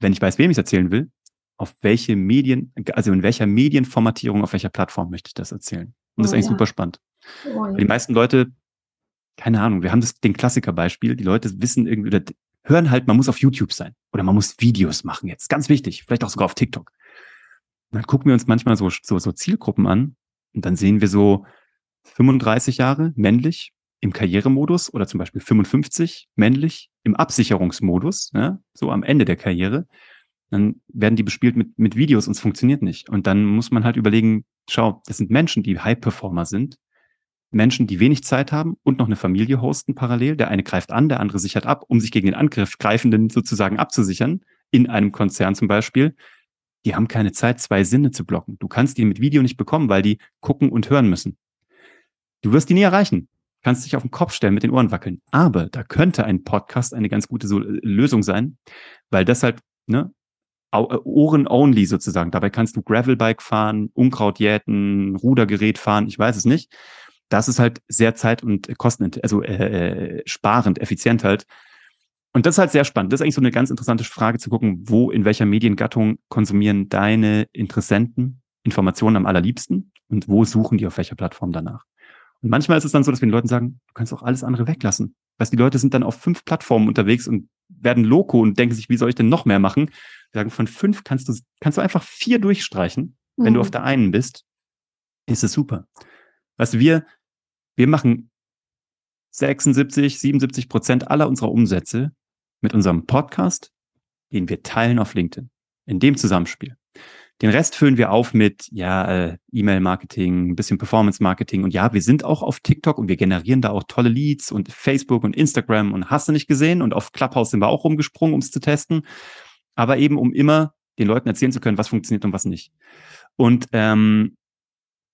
wenn ich weiß, wem ich es erzählen will, auf welche Medien, also in welcher Medienformatierung, auf welcher Plattform möchte ich das erzählen? Und das ist oh, eigentlich ja. super spannend. Oh, ja. Die meisten Leute, keine Ahnung, wir haben das, den Klassikerbeispiel, die Leute wissen irgendwie, oder hören halt, man muss auf YouTube sein oder man muss Videos machen jetzt. Ganz wichtig, vielleicht auch sogar auf TikTok. Dann gucken wir uns manchmal so, so, so Zielgruppen an und dann sehen wir so 35 Jahre männlich im Karrieremodus oder zum Beispiel 55 männlich im Absicherungsmodus, ja, so am Ende der Karriere. Dann werden die bespielt mit, mit Videos und es funktioniert nicht. Und dann muss man halt überlegen, schau, das sind Menschen, die High-Performer sind, Menschen, die wenig Zeit haben und noch eine Familie hosten parallel. Der eine greift an, der andere sichert ab, um sich gegen den Angriff greifenden sozusagen abzusichern, in einem Konzern zum Beispiel. Die haben keine Zeit, zwei Sinne zu blocken. Du kannst die mit Video nicht bekommen, weil die gucken und hören müssen. Du wirst die nie erreichen. Kannst dich auf den Kopf stellen, mit den Ohren wackeln. Aber da könnte ein Podcast eine ganz gute Lösung sein, weil das halt, ne, äh, Ohren-only sozusagen. Dabei kannst du Gravelbike fahren, Unkraut jäten, Rudergerät fahren, ich weiß es nicht. Das ist halt sehr zeit- und kosten, also äh, äh, sparend, effizient halt. Und das ist halt sehr spannend. Das ist eigentlich so eine ganz interessante Frage zu gucken, wo, in welcher Mediengattung konsumieren deine Interessenten Informationen am allerliebsten und wo suchen die auf welcher Plattform danach. Und manchmal ist es dann so, dass wir den Leuten sagen, du kannst auch alles andere weglassen. Weißt, die Leute sind dann auf fünf Plattformen unterwegs und werden loco und denken sich, wie soll ich denn noch mehr machen? Wir sagen, von fünf kannst du, kannst du einfach vier durchstreichen. Mhm. Wenn du mhm. auf der einen bist, ist es super. Weißt du, wir, wir machen 76, 77 Prozent aller unserer Umsätze mit unserem Podcast, den wir teilen auf LinkedIn. In dem Zusammenspiel. Den Rest füllen wir auf mit ja äh, E-Mail-Marketing, ein bisschen Performance-Marketing und ja, wir sind auch auf TikTok und wir generieren da auch tolle Leads und Facebook und Instagram und hast du nicht gesehen und auf Clubhouse sind wir auch rumgesprungen, um es zu testen, aber eben um immer den Leuten erzählen zu können, was funktioniert und was nicht. Und ähm,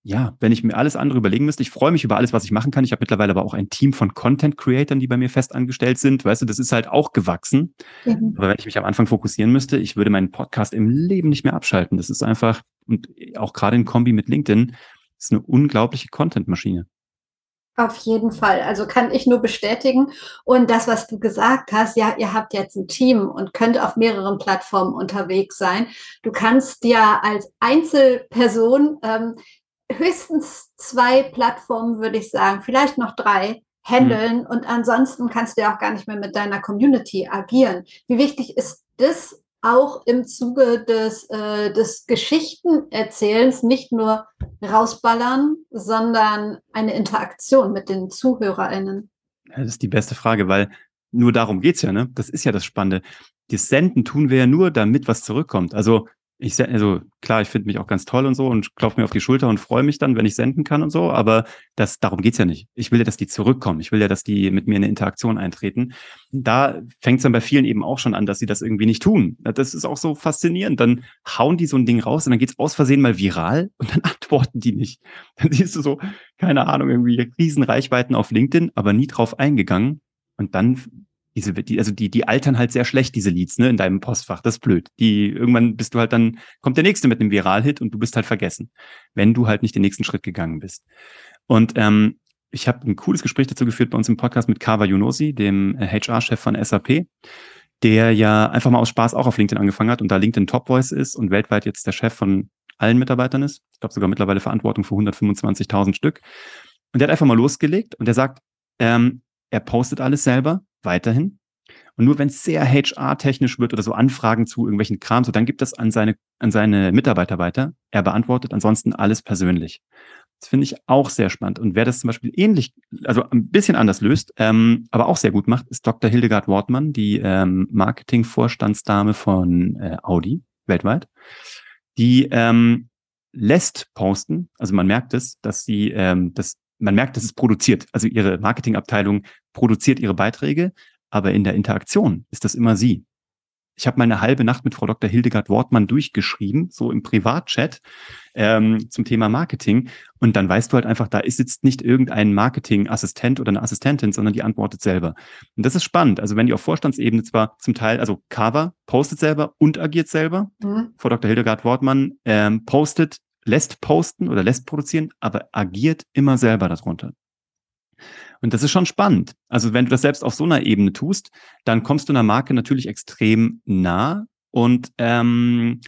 ja, wenn ich mir alles andere überlegen müsste, ich freue mich über alles, was ich machen kann. Ich habe mittlerweile aber auch ein Team von Content Creatern, die bei mir fest angestellt sind. Weißt du, das ist halt auch gewachsen. Mhm. Aber wenn ich mich am Anfang fokussieren müsste, ich würde meinen Podcast im Leben nicht mehr abschalten. Das ist einfach, und auch gerade in Kombi mit LinkedIn, ist eine unglaubliche Content-Maschine. Auf jeden Fall. Also kann ich nur bestätigen. Und das, was du gesagt hast, ja, ihr habt jetzt ein Team und könnt auf mehreren Plattformen unterwegs sein. Du kannst ja als Einzelperson ähm, höchstens zwei Plattformen, würde ich sagen, vielleicht noch drei handeln mhm. und ansonsten kannst du ja auch gar nicht mehr mit deiner Community agieren. Wie wichtig ist das auch im Zuge des, äh, des Geschichtenerzählens nicht nur rausballern, sondern eine Interaktion mit den ZuhörerInnen? Das ist die beste Frage, weil nur darum geht's ja, ne? Das ist ja das Spannende. Das Senden tun wir ja nur, damit was zurückkommt. Also ich also klar, ich finde mich auch ganz toll und so und klopfe mir auf die Schulter und freue mich dann, wenn ich senden kann und so, aber das, darum geht's ja nicht. Ich will ja, dass die zurückkommen. Ich will ja, dass die mit mir in eine Interaktion eintreten. Da fängt es dann bei vielen eben auch schon an, dass sie das irgendwie nicht tun. Das ist auch so faszinierend. Dann hauen die so ein Ding raus und dann geht's aus Versehen mal viral *laughs* und dann antworten die nicht. Dann siehst du so, keine Ahnung, irgendwie Riesenreichweiten auf LinkedIn, aber nie drauf eingegangen. Und dann diese, die, also die, die altern halt sehr schlecht, diese Leads, ne, in deinem Postfach. Das ist blöd. Die, irgendwann bist du halt dann, kommt der nächste mit einem Viral-Hit und du bist halt vergessen, wenn du halt nicht den nächsten Schritt gegangen bist. Und ähm, ich habe ein cooles Gespräch dazu geführt bei uns im Podcast mit Kava Yunosi, dem HR-Chef von SAP, der ja einfach mal aus Spaß auch auf LinkedIn angefangen hat und da LinkedIn Top Voice ist und weltweit jetzt der Chef von allen Mitarbeitern ist. Ich glaube sogar mittlerweile Verantwortung für 125.000 Stück. Und der hat einfach mal losgelegt und der sagt, ähm, er postet alles selber, weiterhin. Und nur wenn es sehr HR-technisch wird oder so Anfragen zu irgendwelchen Kram, so dann gibt es an seine, an seine Mitarbeiter weiter. Er beantwortet ansonsten alles persönlich. Das finde ich auch sehr spannend. Und wer das zum Beispiel ähnlich, also ein bisschen anders löst, ähm, aber auch sehr gut macht, ist Dr. Hildegard Wortmann, die ähm, Marketing-Vorstandsdame von äh, Audi weltweit. Die ähm, lässt posten, also man merkt es, dass sie ähm, das man merkt, dass es produziert. Also ihre Marketingabteilung produziert ihre Beiträge, aber in der Interaktion ist das immer sie. Ich habe mal eine halbe Nacht mit Frau Dr. Hildegard Wortmann durchgeschrieben, so im Privatchat ähm, zum Thema Marketing. Und dann weißt du halt einfach, da sitzt nicht irgendein Marketingassistent oder eine Assistentin, sondern die antwortet selber. Und das ist spannend. Also wenn die auf Vorstandsebene zwar zum Teil, also Carver postet selber und agiert selber, mhm. Frau Dr. Hildegard Wortmann ähm, postet, lässt posten oder lässt produzieren, aber agiert immer selber darunter. Und das ist schon spannend. Also wenn du das selbst auf so einer Ebene tust, dann kommst du einer Marke natürlich extrem nah. Und ähm,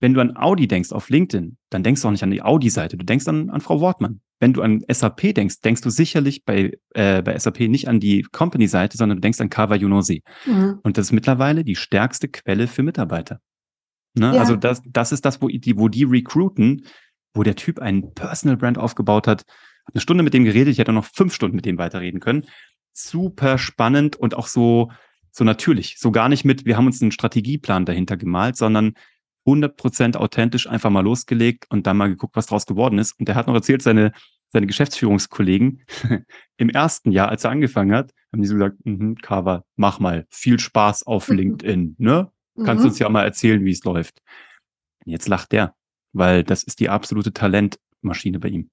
wenn du an Audi denkst auf LinkedIn, dann denkst du auch nicht an die Audi-Seite, du denkst an, an Frau Wortmann. Wenn du an SAP denkst, denkst du sicherlich bei, äh, bei SAP nicht an die Company-Seite, sondern du denkst an Kava Yunosi. Mhm. Und das ist mittlerweile die stärkste Quelle für Mitarbeiter. Ne? Ja. Also das, das ist das, wo die, wo die recruiten, wo der Typ einen Personal Brand aufgebaut hat, habe eine Stunde mit dem geredet, ich hätte noch fünf Stunden mit dem weiterreden können. Super spannend und auch so, so natürlich. So gar nicht mit, wir haben uns einen Strategieplan dahinter gemalt, sondern 100% authentisch einfach mal losgelegt und dann mal geguckt, was draus geworden ist. Und der hat noch erzählt, seine, seine Geschäftsführungskollegen *laughs* im ersten Jahr, als er angefangen hat, haben die so gesagt, mm Carver, mach mal, viel Spaß auf LinkedIn, ne? Kannst mhm. uns ja mal erzählen, wie es läuft. Jetzt lacht der, weil das ist die absolute Talentmaschine bei ihm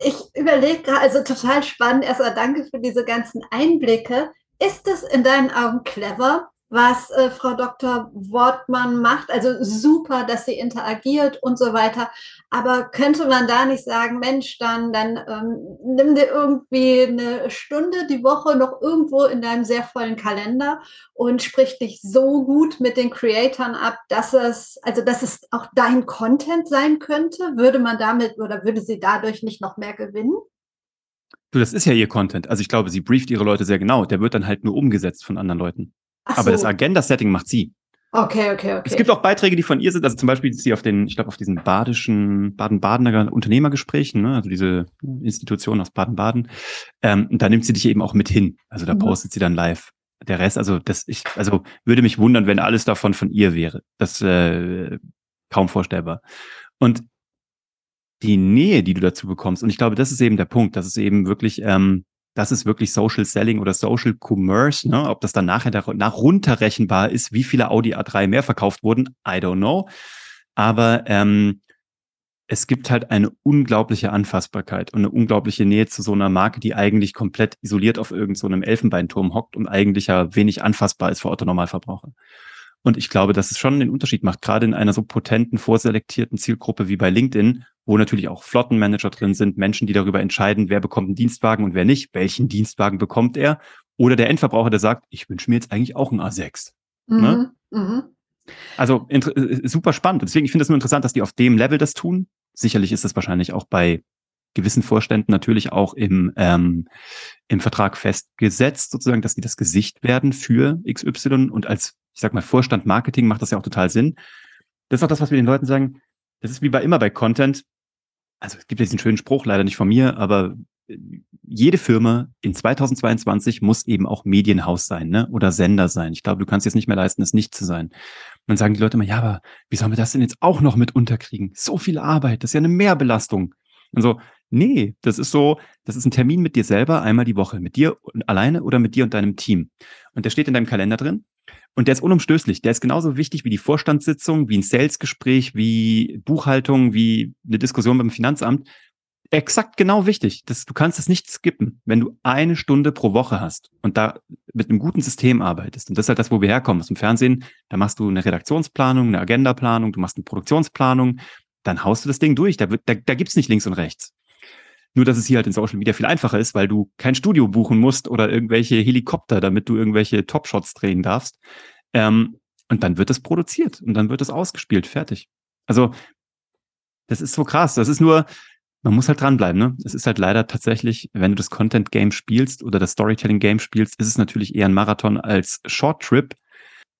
ich überlege gerade, also total spannend. Erstmal danke für diese ganzen Einblicke. Ist es in deinen Augen clever, was äh, Frau Dr. Wortmann macht. Also super, dass sie interagiert und so weiter. Aber könnte man da nicht sagen, Mensch, dann, dann ähm, nimm dir irgendwie eine Stunde die Woche noch irgendwo in deinem sehr vollen Kalender und sprich dich so gut mit den Creatoren ab, dass es, also dass es auch dein Content sein könnte. Würde man damit oder würde sie dadurch nicht noch mehr gewinnen? Du, das ist ja ihr Content. Also ich glaube, sie brieft ihre Leute sehr genau. Der wird dann halt nur umgesetzt von anderen Leuten. Ach Aber so. das Agenda-Setting macht sie. Okay, okay, okay. Es gibt auch Beiträge, die von ihr sind, also zum Beispiel ist sie auf den, ich glaube, auf diesen badischen, Baden-Badener Unternehmergesprächen, ne, also diese Institution aus Baden-Baden, ähm, da nimmt sie dich eben auch mit hin. Also da mhm. postet sie dann live. Der Rest, also das, ich, also würde mich wundern, wenn alles davon von ihr wäre. Das äh, kaum vorstellbar. Und die Nähe, die du dazu bekommst, und ich glaube, das ist eben der Punkt, dass es eben wirklich ähm, das ist wirklich Social Selling oder Social Commerce. Ne? Ob das dann nachher nach runterrechenbar ist, wie viele Audi A3 mehr verkauft wurden, I don't know. Aber ähm, es gibt halt eine unglaubliche Anfassbarkeit und eine unglaubliche Nähe zu so einer Marke, die eigentlich komplett isoliert auf irgendeinem so Elfenbeinturm hockt und eigentlich ja wenig anfassbar ist für Otto Normalverbraucher. Und ich glaube, dass es schon den Unterschied macht, gerade in einer so potenten, vorselektierten Zielgruppe wie bei LinkedIn, wo natürlich auch Flottenmanager drin sind, Menschen, die darüber entscheiden, wer bekommt einen Dienstwagen und wer nicht, welchen Dienstwagen bekommt er. Oder der Endverbraucher, der sagt, ich wünsche mir jetzt eigentlich auch einen A6. Ne? Mhm, ne? mhm. Also äh, super spannend. Deswegen, ich finde es nur interessant, dass die auf dem Level das tun. Sicherlich ist das wahrscheinlich auch bei gewissen Vorständen natürlich auch im, ähm, im Vertrag festgesetzt, sozusagen, dass die das Gesicht werden für XY und als ich sag mal, Vorstand Marketing macht das ja auch total Sinn. Das ist auch das, was wir den Leuten sagen. Das ist wie bei immer bei Content. Also es gibt ja diesen schönen Spruch, leider nicht von mir, aber äh, jede Firma in 2022 muss eben auch Medienhaus sein, ne? Oder Sender sein. Ich glaube, du kannst jetzt nicht mehr leisten, es nicht zu sein. Und dann sagen die Leute immer, ja, aber wie sollen wir das denn jetzt auch noch mit unterkriegen? So viel Arbeit, das ist ja eine Mehrbelastung. Und so, nee, das ist so, das ist ein Termin mit dir selber einmal die Woche, mit dir alleine oder mit dir und deinem Team. Und der steht in deinem Kalender drin. Und der ist unumstößlich. Der ist genauso wichtig wie die Vorstandssitzung, wie ein Salesgespräch, wie Buchhaltung, wie eine Diskussion beim Finanzamt. Exakt genau wichtig. Das, du kannst es nicht skippen, wenn du eine Stunde pro Woche hast und da mit einem guten System arbeitest. Und das ist halt das, wo wir herkommen. Aus dem Fernsehen, da machst du eine Redaktionsplanung, eine Agendaplanung, du machst eine Produktionsplanung, dann haust du das Ding durch. Da, wird, da, da gibt's nicht links und rechts. Nur, dass es hier halt in Social Media viel einfacher ist, weil du kein Studio buchen musst oder irgendwelche Helikopter, damit du irgendwelche Top-Shots drehen darfst. Ähm, und dann wird es produziert und dann wird es ausgespielt, fertig. Also, das ist so krass. Das ist nur, man muss halt dranbleiben. Ne? Es ist halt leider tatsächlich, wenn du das Content-Game spielst oder das Storytelling-Game spielst, ist es natürlich eher ein Marathon als Short-Trip.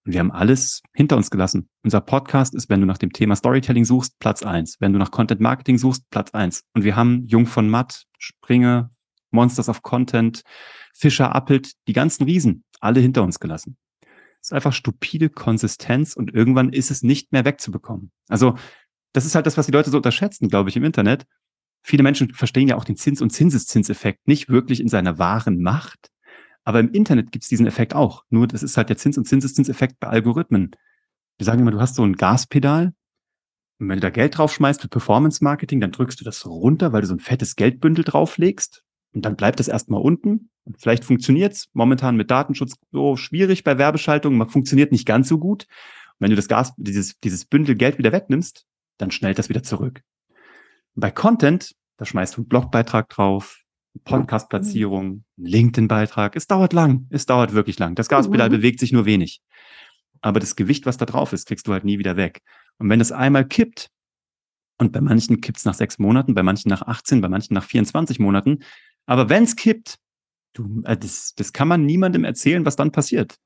Und wir haben alles hinter uns gelassen. Unser Podcast ist, wenn du nach dem Thema Storytelling suchst, Platz eins. Wenn du nach Content Marketing suchst, Platz eins. Und wir haben Jung von Matt, Springer, Monsters of Content, Fischer, Appelt, die ganzen Riesen, alle hinter uns gelassen. Es ist einfach stupide Konsistenz und irgendwann ist es nicht mehr wegzubekommen. Also, das ist halt das, was die Leute so unterschätzen, glaube ich, im Internet. Viele Menschen verstehen ja auch den Zins- und Zinseszinseffekt nicht wirklich in seiner wahren Macht. Aber im Internet gibt es diesen Effekt auch. Nur das ist halt der Zins- und Zinseszinseffekt bei Algorithmen. Wir sagen immer, du hast so ein Gaspedal. Und wenn du da Geld draufschmeißt für Performance Marketing, dann drückst du das runter, weil du so ein fettes Geldbündel drauflegst. Und dann bleibt das erstmal unten. Und vielleicht funktioniert's momentan mit Datenschutz so schwierig bei Werbeschaltungen, man funktioniert nicht ganz so gut. Und wenn du das Gas, dieses, dieses Bündel Geld wieder wegnimmst, dann schnellt das wieder zurück. Und bei Content, da schmeißt du einen Blogbeitrag drauf, Podcast-Platzierung, LinkedIn-Beitrag. Es dauert lang. Es dauert wirklich lang. Das Gaspedal mhm. bewegt sich nur wenig. Aber das Gewicht, was da drauf ist, kriegst du halt nie wieder weg. Und wenn es einmal kippt, und bei manchen kippt es nach sechs Monaten, bei manchen nach 18, bei manchen nach 24 Monaten, aber wenn es kippt, du, äh, das, das kann man niemandem erzählen, was dann passiert.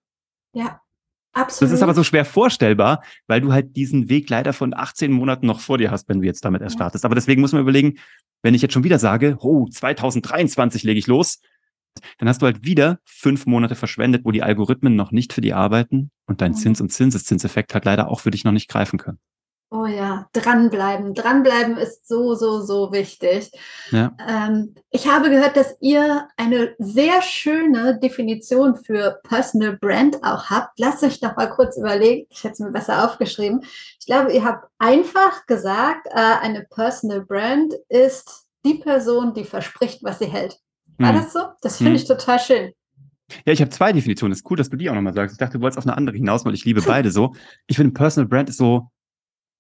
Ja, absolut. Das ist aber so schwer vorstellbar, weil du halt diesen Weg leider von 18 Monaten noch vor dir hast, wenn du jetzt damit erst startest. Aber deswegen muss man überlegen, wenn ich jetzt schon wieder sage, oh, 2023 lege ich los, dann hast du halt wieder fünf Monate verschwendet, wo die Algorithmen noch nicht für die arbeiten und dein. Zins- und Zinseszinseffekt halt leider auch für dich noch nicht greifen können. Oh ja, dranbleiben. Dranbleiben ist so, so, so wichtig. Ja. Ähm, ich habe gehört, dass ihr eine sehr schöne Definition für Personal Brand auch habt. Lasst euch doch mal kurz überlegen. Ich hätte es mir besser aufgeschrieben. Ich glaube, ihr habt einfach gesagt, äh, eine Personal Brand ist die Person, die verspricht, was sie hält. War hm. das so? Das finde hm. ich total schön. Ja, ich habe zwei Definitionen. Es ist cool, dass du die auch nochmal sagst. Ich dachte, du wolltest auf eine andere hinaus, weil ich liebe *laughs* beide so. Ich finde, Personal Brand ist so,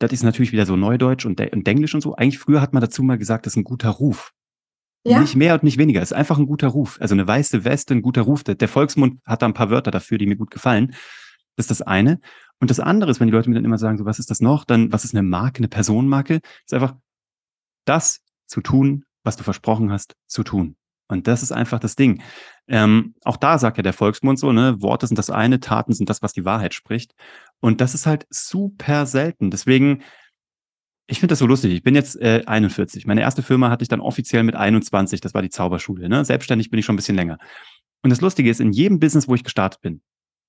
das ist natürlich wieder so Neudeutsch und, und Englisch und so. Eigentlich früher hat man dazu mal gesagt, das ist ein guter Ruf. Ja. Nicht mehr und nicht weniger. Es ist einfach ein guter Ruf. Also eine weiße Weste, ein guter Ruf. Der, der Volksmund hat da ein paar Wörter dafür, die mir gut gefallen. Das ist das eine. Und das andere ist, wenn die Leute mir dann immer sagen, so, was ist das noch? Dann, was ist eine Marke, eine Personenmarke? Ist einfach das zu tun, was du versprochen hast, zu tun. Und das ist einfach das Ding. Ähm, auch da sagt ja der Volksmund so, ne, Worte sind das eine, Taten sind das, was die Wahrheit spricht. Und das ist halt super selten. Deswegen, ich finde das so lustig. Ich bin jetzt äh, 41. Meine erste Firma hatte ich dann offiziell mit 21. Das war die Zauberschule. Ne? Selbstständig bin ich schon ein bisschen länger. Und das Lustige ist, in jedem Business, wo ich gestartet bin,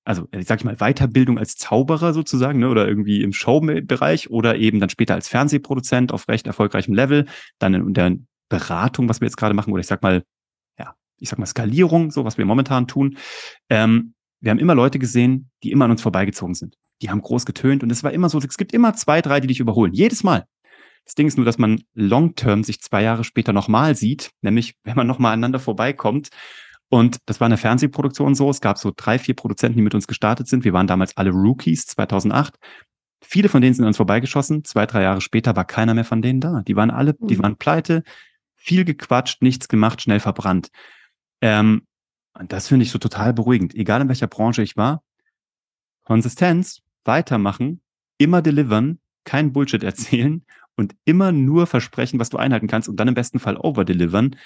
also ich sag ich mal Weiterbildung als Zauberer sozusagen, ne, oder irgendwie im Showbereich oder eben dann später als Fernsehproduzent auf recht erfolgreichem Level, dann in der Beratung, was wir jetzt gerade machen, oder ich sag mal ich sag mal, Skalierung, so was wir momentan tun. Ähm, wir haben immer Leute gesehen, die immer an uns vorbeigezogen sind. Die haben groß getönt und es war immer so, es gibt immer zwei, drei, die dich überholen. Jedes Mal. Das Ding ist nur, dass man long-term sich zwei Jahre später nochmal sieht, nämlich *laughs* wenn man nochmal aneinander vorbeikommt. Und das war eine Fernsehproduktion so. Es gab so drei, vier Produzenten, die mit uns gestartet sind. Wir waren damals alle Rookies 2008. Viele von denen sind an uns vorbeigeschossen. Zwei, drei Jahre später war keiner mehr von denen da. Die waren alle, die mhm. waren pleite, viel gequatscht, nichts gemacht, schnell verbrannt. Ähm, und das finde ich so total beruhigend. Egal in welcher Branche ich war, Konsistenz, weitermachen, immer delivern, kein Bullshit erzählen und immer nur versprechen, was du einhalten kannst und dann im besten Fall overdelivern.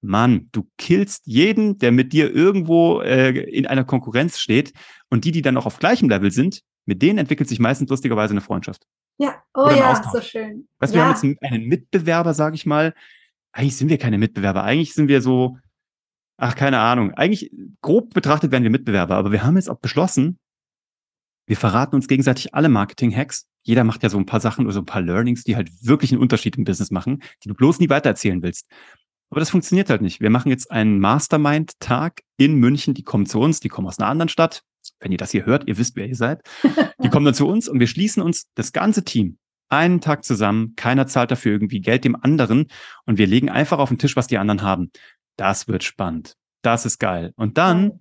Mann, du killst jeden, der mit dir irgendwo äh, in einer Konkurrenz steht und die, die dann auch auf gleichem Level sind, mit denen entwickelt sich meistens lustigerweise eine Freundschaft. Ja, oh ja, so schön. Weißt ja. wir haben jetzt einen Mitbewerber, sage ich mal. Eigentlich sind wir keine Mitbewerber. Eigentlich sind wir so, Ach, keine Ahnung. Eigentlich grob betrachtet werden wir Mitbewerber, aber wir haben jetzt auch beschlossen, wir verraten uns gegenseitig alle Marketing-Hacks. Jeder macht ja so ein paar Sachen oder so ein paar Learnings, die halt wirklich einen Unterschied im Business machen, die du bloß nie weitererzählen willst. Aber das funktioniert halt nicht. Wir machen jetzt einen Mastermind-Tag in München. Die kommen zu uns, die kommen aus einer anderen Stadt. Wenn ihr das hier hört, ihr wisst, wer ihr seid. Die kommen dann zu uns und wir schließen uns das ganze Team einen Tag zusammen. Keiner zahlt dafür irgendwie Geld dem anderen und wir legen einfach auf den Tisch, was die anderen haben das wird spannend. Das ist geil. Und dann,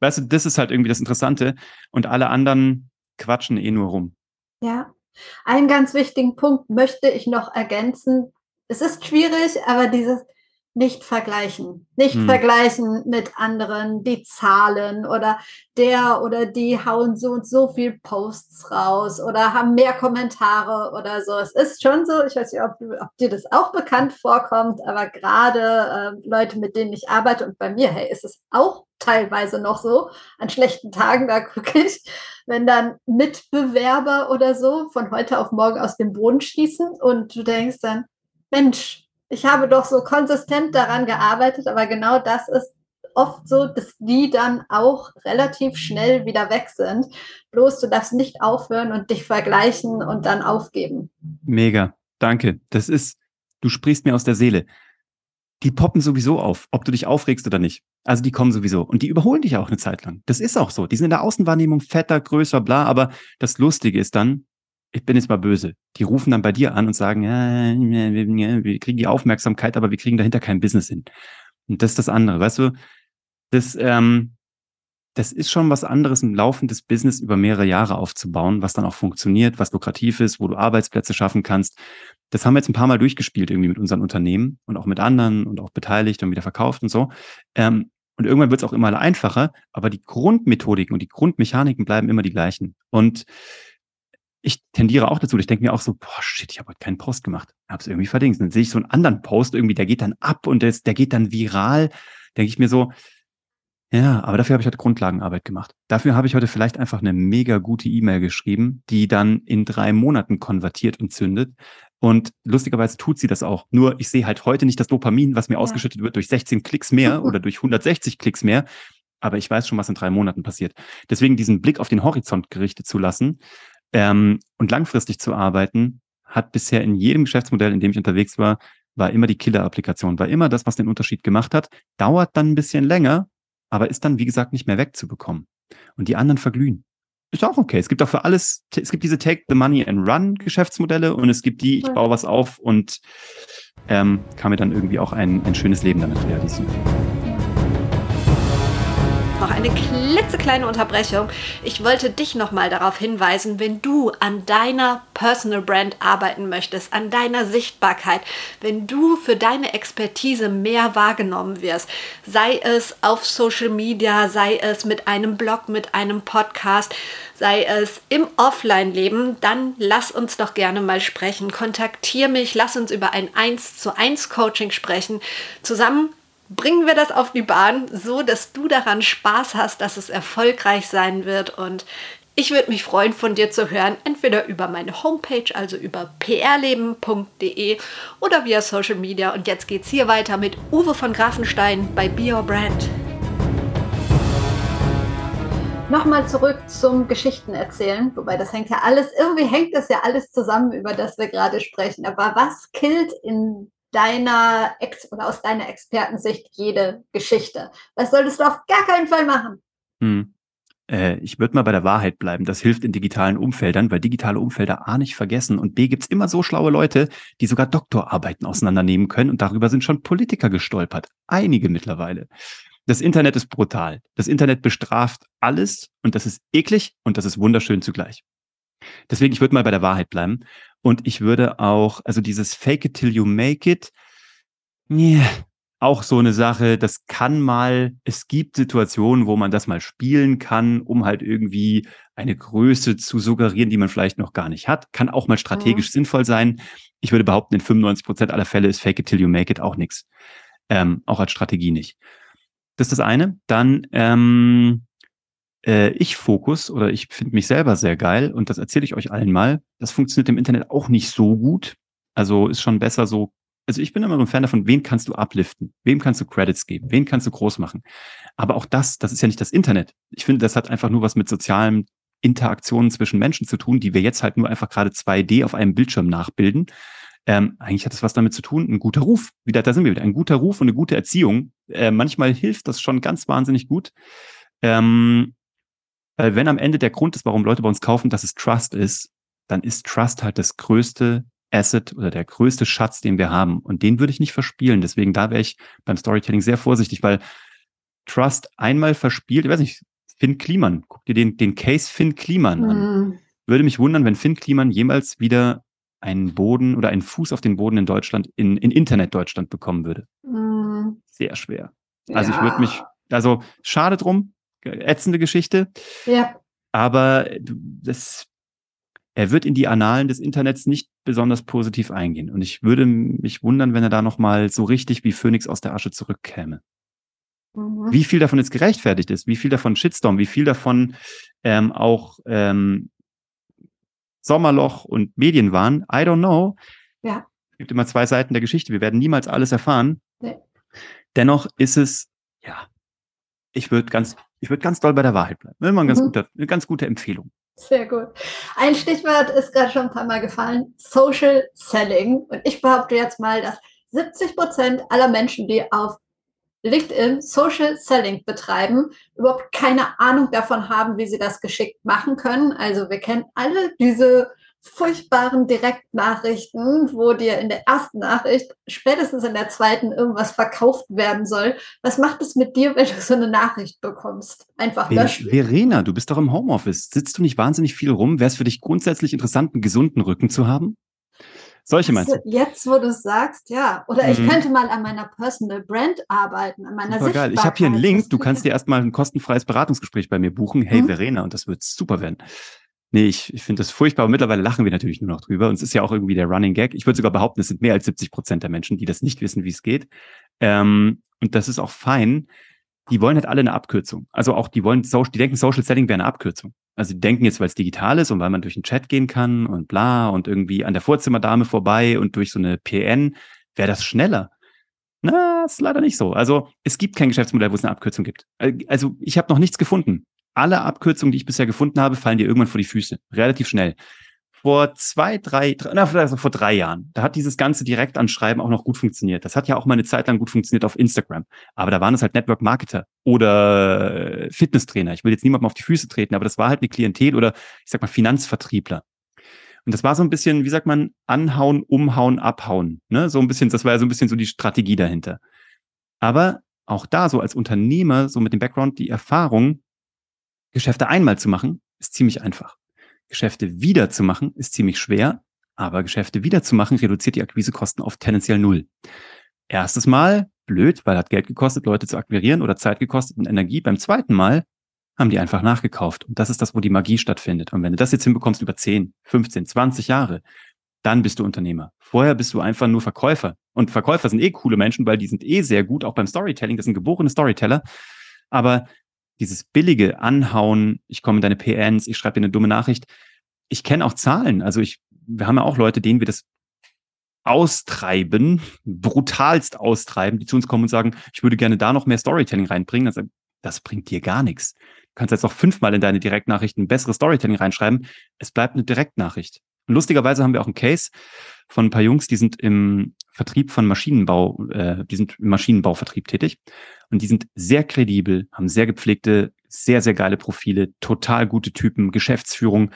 weißt du, das ist halt irgendwie das Interessante. Und alle anderen quatschen eh nur rum. Ja. Einen ganz wichtigen Punkt möchte ich noch ergänzen. Es ist schwierig, aber dieses, nicht vergleichen. Nicht hm. vergleichen mit anderen, die Zahlen oder der oder die hauen so und so viel Posts raus oder haben mehr Kommentare oder so. Es ist schon so, ich weiß nicht, ob, ob dir das auch bekannt vorkommt, aber gerade äh, Leute, mit denen ich arbeite und bei mir, hey, ist es auch teilweise noch so. An schlechten Tagen, da *laughs* gucke ich, wenn dann Mitbewerber oder so von heute auf morgen aus dem Boden schießen und du denkst dann, Mensch, ich habe doch so konsistent daran gearbeitet, aber genau das ist oft so, dass die dann auch relativ schnell wieder weg sind. Bloß du darfst nicht aufhören und dich vergleichen und dann aufgeben. Mega, danke. Das ist, du sprichst mir aus der Seele. die poppen sowieso auf, ob du dich aufregst oder nicht. Also die kommen sowieso und die überholen dich auch eine Zeit lang. Das ist auch so. Die sind in der Außenwahrnehmung fetter, größer, bla. Aber das Lustige ist dann, ich bin jetzt mal böse. Die rufen dann bei dir an und sagen, ja, wir kriegen die Aufmerksamkeit, aber wir kriegen dahinter kein Business hin. Und das ist das andere. Weißt du, das, ähm, das ist schon was anderes, ein laufendes Business über mehrere Jahre aufzubauen, was dann auch funktioniert, was lukrativ ist, wo du Arbeitsplätze schaffen kannst. Das haben wir jetzt ein paar Mal durchgespielt irgendwie mit unseren Unternehmen und auch mit anderen und auch beteiligt und wieder verkauft und so. Ähm, und irgendwann wird es auch immer einfacher, aber die Grundmethodiken und die Grundmechaniken bleiben immer die gleichen. Und ich tendiere auch dazu. Ich denke mir auch so, boah, shit, ich habe heute keinen Post gemacht. Hab's irgendwie verdient. Dann sehe ich so einen anderen Post irgendwie, der geht dann ab und der, der geht dann viral. Denke ich mir so, ja, aber dafür habe ich heute Grundlagenarbeit gemacht. Dafür habe ich heute vielleicht einfach eine mega gute E-Mail geschrieben, die dann in drei Monaten konvertiert und zündet. Und lustigerweise tut sie das auch. Nur ich sehe halt heute nicht das Dopamin, was mir ja. ausgeschüttet wird durch 16 Klicks mehr *laughs* oder durch 160 Klicks mehr. Aber ich weiß schon, was in drei Monaten passiert. Deswegen diesen Blick auf den Horizont gerichtet zu lassen ähm, und langfristig zu arbeiten, hat bisher in jedem Geschäftsmodell, in dem ich unterwegs war, war immer die Killer-Applikation, war immer das, was den Unterschied gemacht hat. Dauert dann ein bisschen länger, aber ist dann, wie gesagt, nicht mehr wegzubekommen. Und die anderen verglühen. Ist auch okay. Es gibt auch für alles, es gibt diese Take the Money and Run Geschäftsmodelle und es gibt die, ich baue was auf und ähm, kann mir dann irgendwie auch ein, ein schönes Leben damit realisieren eine klitzekleine Unterbrechung. Ich wollte dich nochmal darauf hinweisen, wenn du an deiner Personal Brand arbeiten möchtest, an deiner Sichtbarkeit, wenn du für deine Expertise mehr wahrgenommen wirst, sei es auf Social Media, sei es mit einem Blog, mit einem Podcast, sei es im Offline-Leben, dann lass uns doch gerne mal sprechen. Kontaktier mich, lass uns über ein 1 zu 1 Coaching sprechen. Zusammen bringen wir das auf die Bahn, so dass du daran Spaß hast, dass es erfolgreich sein wird. Und ich würde mich freuen, von dir zu hören, entweder über meine Homepage, also über prleben.de oder via Social Media. Und jetzt geht's hier weiter mit Uwe von Grafenstein bei Be Your Brand. Nochmal zurück zum Geschichten erzählen, wobei das hängt ja alles, irgendwie hängt das ja alles zusammen, über das wir gerade sprechen. Aber was killt in deiner Ex oder aus deiner Expertensicht jede Geschichte. Das solltest du auf gar keinen Fall machen. Hm. Äh, ich würde mal bei der Wahrheit bleiben. Das hilft in digitalen Umfeldern, weil digitale Umfelder A nicht vergessen und B gibt's immer so schlaue Leute, die sogar Doktorarbeiten auseinandernehmen können und darüber sind schon Politiker gestolpert. Einige mittlerweile. Das Internet ist brutal. Das Internet bestraft alles und das ist eklig und das ist wunderschön zugleich. Deswegen, ich würde mal bei der Wahrheit bleiben. Und ich würde auch, also dieses Fake it till you make it, yeah, auch so eine Sache, das kann mal, es gibt Situationen, wo man das mal spielen kann, um halt irgendwie eine Größe zu suggerieren, die man vielleicht noch gar nicht hat. Kann auch mal strategisch mhm. sinnvoll sein. Ich würde behaupten, in 95 Prozent aller Fälle ist Fake it till you make it auch nichts. Ähm, auch als Strategie nicht. Das ist das eine. Dann ähm, äh, Ich-Fokus oder ich finde mich selber sehr geil und das erzähle ich euch allen mal. Das funktioniert im Internet auch nicht so gut. Also ist schon besser so. Also ich bin immer ein Fan davon, wen kannst du upliften? Wem kannst du Credits geben? Wen kannst du groß machen? Aber auch das, das ist ja nicht das Internet. Ich finde, das hat einfach nur was mit sozialen Interaktionen zwischen Menschen zu tun, die wir jetzt halt nur einfach gerade 2D auf einem Bildschirm nachbilden. Ähm, eigentlich hat das was damit zu tun, ein guter Ruf. Wieder, da sind wir wieder. Ein guter Ruf und eine gute Erziehung. Äh, manchmal hilft das schon ganz wahnsinnig gut. Ähm, weil wenn am Ende der Grund ist, warum Leute bei uns kaufen, dass es Trust ist, dann ist Trust halt das größte Asset oder der größte Schatz, den wir haben. Und den würde ich nicht verspielen. Deswegen da wäre ich beim Storytelling sehr vorsichtig, weil Trust einmal verspielt, ich weiß nicht, Finn Kliman, guck dir den, den Case Finn Kliman mhm. an. Würde mich wundern, wenn Finn Kliman jemals wieder einen Boden oder einen Fuß auf den Boden in Deutschland, in, in Internet Deutschland bekommen würde. Mhm. Sehr schwer. Also ja. ich würde mich, also schade drum, ätzende Geschichte. Ja. Aber das, er wird in die Annalen des Internets nicht besonders positiv eingehen. Und ich würde mich wundern, wenn er da nochmal so richtig wie Phoenix aus der Asche zurückkäme. Mhm. Wie viel davon jetzt gerechtfertigt ist, wie viel davon Shitstorm, wie viel davon ähm, auch ähm, Sommerloch und Medien waren, I don't know. Ja. Es gibt immer zwei Seiten der Geschichte. Wir werden niemals alles erfahren. Nee. Dennoch ist es, ja, ich würde ganz ich würde ganz doll bei der Wahrheit bleiben. Immer ein ganz mhm. guter, eine ganz gute Empfehlung. Sehr gut. Ein Stichwort ist gerade schon ein paar Mal gefallen: Social Selling. Und ich behaupte jetzt mal, dass 70 Prozent aller Menschen, die auf LinkedIn Social Selling betreiben, überhaupt keine Ahnung davon haben, wie sie das geschickt machen können. Also wir kennen alle diese furchtbaren Direktnachrichten, wo dir in der ersten Nachricht, spätestens in der zweiten, irgendwas verkauft werden soll. Was macht es mit dir, wenn du so eine Nachricht bekommst? Einfach löschen. Verena, du bist doch im Homeoffice. Sitzt du nicht wahnsinnig viel rum? Wäre es für dich grundsätzlich interessant, einen gesunden Rücken zu haben? Solche meinst du? Jetzt, wo du es sagst, ja. Oder mhm. ich könnte mal an meiner Personal Brand arbeiten, an meiner super geil. Ich habe hier einen Link. Du kannst dir erstmal ein kostenfreies Beratungsgespräch bei mir buchen. Hey mhm. Verena, und das wird super werden. Nee, ich, ich finde das furchtbar. Und mittlerweile lachen wir natürlich nur noch drüber. Und es ist ja auch irgendwie der Running Gag. Ich würde sogar behaupten, es sind mehr als 70 Prozent der Menschen, die das nicht wissen, wie es geht. Ähm, und das ist auch fein. Die wollen halt alle eine Abkürzung. Also auch, die wollen, die denken, Social Selling wäre eine Abkürzung. Also die denken jetzt, weil es digital ist und weil man durch den Chat gehen kann und bla und irgendwie an der Vorzimmerdame vorbei und durch so eine PN, wäre das schneller. Na, ist leider nicht so. Also es gibt kein Geschäftsmodell, wo es eine Abkürzung gibt. Also ich habe noch nichts gefunden. Alle Abkürzungen, die ich bisher gefunden habe, fallen dir irgendwann vor die Füße. Relativ schnell vor zwei, drei, drei na, also vor drei Jahren, da hat dieses ganze Direktanschreiben auch noch gut funktioniert. Das hat ja auch mal eine Zeit lang gut funktioniert auf Instagram. Aber da waren es halt Network Marketer oder Fitnesstrainer. Ich will jetzt niemandem auf die Füße treten, aber das war halt eine Klientel oder ich sag mal Finanzvertriebler. Und das war so ein bisschen, wie sagt man, anhauen, umhauen, abhauen. Ne? So ein bisschen, das war ja so ein bisschen so die Strategie dahinter. Aber auch da so als Unternehmer, so mit dem Background, die Erfahrung, Geschäfte einmal zu machen, ist ziemlich einfach. Geschäfte wiederzumachen ist ziemlich schwer, aber Geschäfte wiederzumachen reduziert die Akquisekosten auf tendenziell null. Erstes Mal blöd, weil hat Geld gekostet, Leute zu akquirieren oder Zeit gekostet und Energie. Beim zweiten Mal haben die einfach nachgekauft. Und das ist das, wo die Magie stattfindet. Und wenn du das jetzt hinbekommst über 10, 15, 20 Jahre, dann bist du Unternehmer. Vorher bist du einfach nur Verkäufer. Und Verkäufer sind eh coole Menschen, weil die sind eh sehr gut, auch beim Storytelling. Das sind geborene Storyteller. Aber dieses billige Anhauen, ich komme in deine PNs, ich schreibe dir eine dumme Nachricht. Ich kenne auch Zahlen. Also ich, wir haben ja auch Leute, denen wir das austreiben, brutalst austreiben, die zu uns kommen und sagen, ich würde gerne da noch mehr Storytelling reinbringen. Also, das bringt dir gar nichts. Du kannst jetzt auch fünfmal in deine Direktnachrichten ein besseres Storytelling reinschreiben. Es bleibt eine Direktnachricht. Lustigerweise haben wir auch einen Case von ein paar Jungs, die sind im Vertrieb von Maschinenbau, äh, die sind im Maschinenbauvertrieb tätig. Und die sind sehr kredibel, haben sehr gepflegte, sehr, sehr geile Profile, total gute Typen, Geschäftsführung.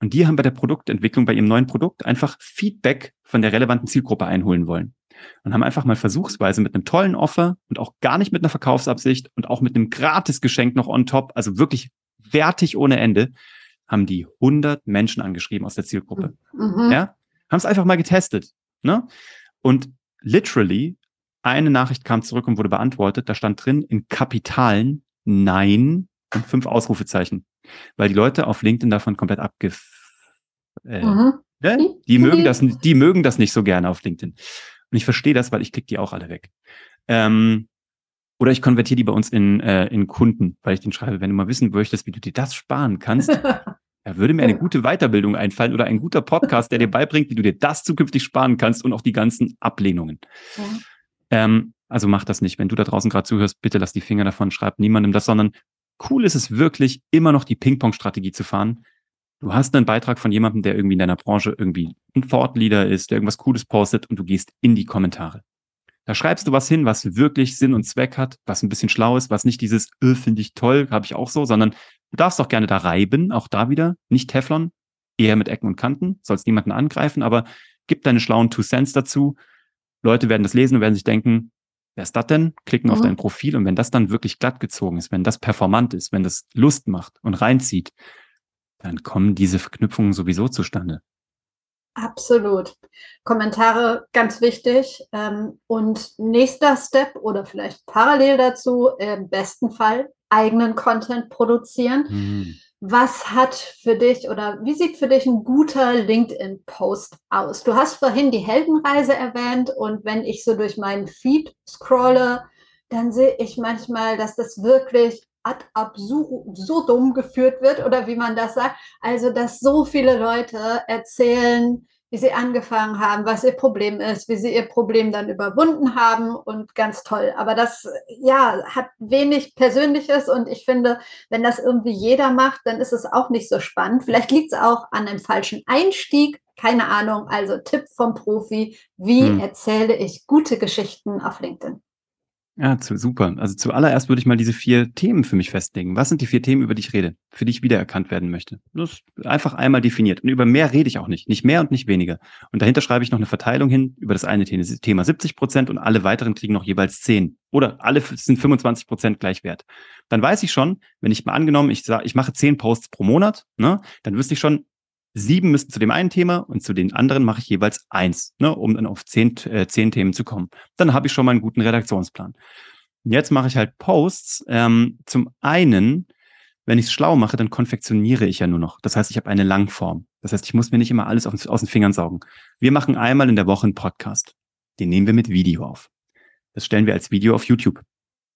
Und die haben bei der Produktentwicklung, bei ihrem neuen Produkt einfach Feedback von der relevanten Zielgruppe einholen wollen. Und haben einfach mal versuchsweise mit einem tollen Offer und auch gar nicht mit einer Verkaufsabsicht und auch mit einem Gratisgeschenk noch on top, also wirklich wertig ohne Ende, haben die 100 Menschen angeschrieben aus der Zielgruppe. Mhm. Ja, haben es einfach mal getestet. Ne? Und literally eine Nachricht kam zurück und wurde beantwortet. Da stand drin in Kapitalen Nein und fünf Ausrufezeichen. Weil die Leute auf LinkedIn davon komplett abge... Äh, mhm. ne? Die mögen das, die mögen das nicht so gerne auf LinkedIn. Und ich verstehe das, weil ich klicke die auch alle weg. Ähm, oder ich konvertiere die bei uns in, äh, in Kunden, weil ich den schreibe, wenn du mal wissen möchtest, wie du dir das sparen kannst, *laughs* da würde mir eine gute Weiterbildung einfallen oder ein guter Podcast, der dir *laughs* beibringt, wie du dir das zukünftig sparen kannst und auch die ganzen Ablehnungen. Ja. Ähm, also mach das nicht. Wenn du da draußen gerade zuhörst, bitte lass die Finger davon, schreib niemandem das, sondern cool ist es wirklich, immer noch die Ping-Pong-Strategie zu fahren. Du hast einen Beitrag von jemandem, der irgendwie in deiner Branche irgendwie ein Thought-Leader ist, der irgendwas Cooles postet und du gehst in die Kommentare. Da schreibst du was hin, was wirklich Sinn und Zweck hat, was ein bisschen schlau ist, was nicht dieses, öh, finde ich toll, habe ich auch so, sondern du darfst auch gerne da reiben, auch da wieder, nicht Teflon, eher mit Ecken und Kanten, sollst niemanden angreifen, aber gib deine schlauen Two Cents dazu Leute werden das lesen und werden sich denken, wer ist das denn? Klicken mhm. auf dein Profil und wenn das dann wirklich glatt gezogen ist, wenn das performant ist, wenn das Lust macht und reinzieht, dann kommen diese Verknüpfungen sowieso zustande. Absolut. Kommentare ganz wichtig. Ähm, und nächster Step oder vielleicht parallel dazu, im besten Fall eigenen Content produzieren. Mhm was hat für dich oder wie sieht für dich ein guter LinkedIn-Post aus? Du hast vorhin die Heldenreise erwähnt und wenn ich so durch meinen Feed scrolle, dann sehe ich manchmal, dass das wirklich ad absurdum geführt wird oder wie man das sagt. Also, dass so viele Leute erzählen, wie sie angefangen haben, was ihr Problem ist, wie sie ihr Problem dann überwunden haben und ganz toll. Aber das, ja, hat wenig Persönliches und ich finde, wenn das irgendwie jeder macht, dann ist es auch nicht so spannend. Vielleicht liegt es auch an einem falschen Einstieg. Keine Ahnung. Also Tipp vom Profi. Wie hm. erzähle ich gute Geschichten auf LinkedIn? Ja, zu, super. Also zuallererst würde ich mal diese vier Themen für mich festlegen. Was sind die vier Themen, über die ich rede, für die ich wiedererkannt werden möchte? Das ist einfach einmal definiert. Und über mehr rede ich auch nicht. Nicht mehr und nicht weniger. Und dahinter schreibe ich noch eine Verteilung hin über das eine Thema 70 Prozent und alle weiteren kriegen noch jeweils 10. Oder alle sind 25 Prozent gleich wert. Dann weiß ich schon, wenn ich mal angenommen, ich sage, ich mache 10 Posts pro Monat, ne, dann wüsste ich schon, sieben müssten zu dem einen Thema und zu den anderen mache ich jeweils eins, ne, um dann auf zehn, äh, zehn Themen zu kommen. Dann habe ich schon mal einen guten Redaktionsplan. Jetzt mache ich halt Posts. Ähm, zum einen, wenn ich es schlau mache, dann konfektioniere ich ja nur noch. Das heißt, ich habe eine Langform. Das heißt, ich muss mir nicht immer alles aus, aus den Fingern saugen. Wir machen einmal in der Woche einen Podcast. Den nehmen wir mit Video auf. Das stellen wir als Video auf YouTube.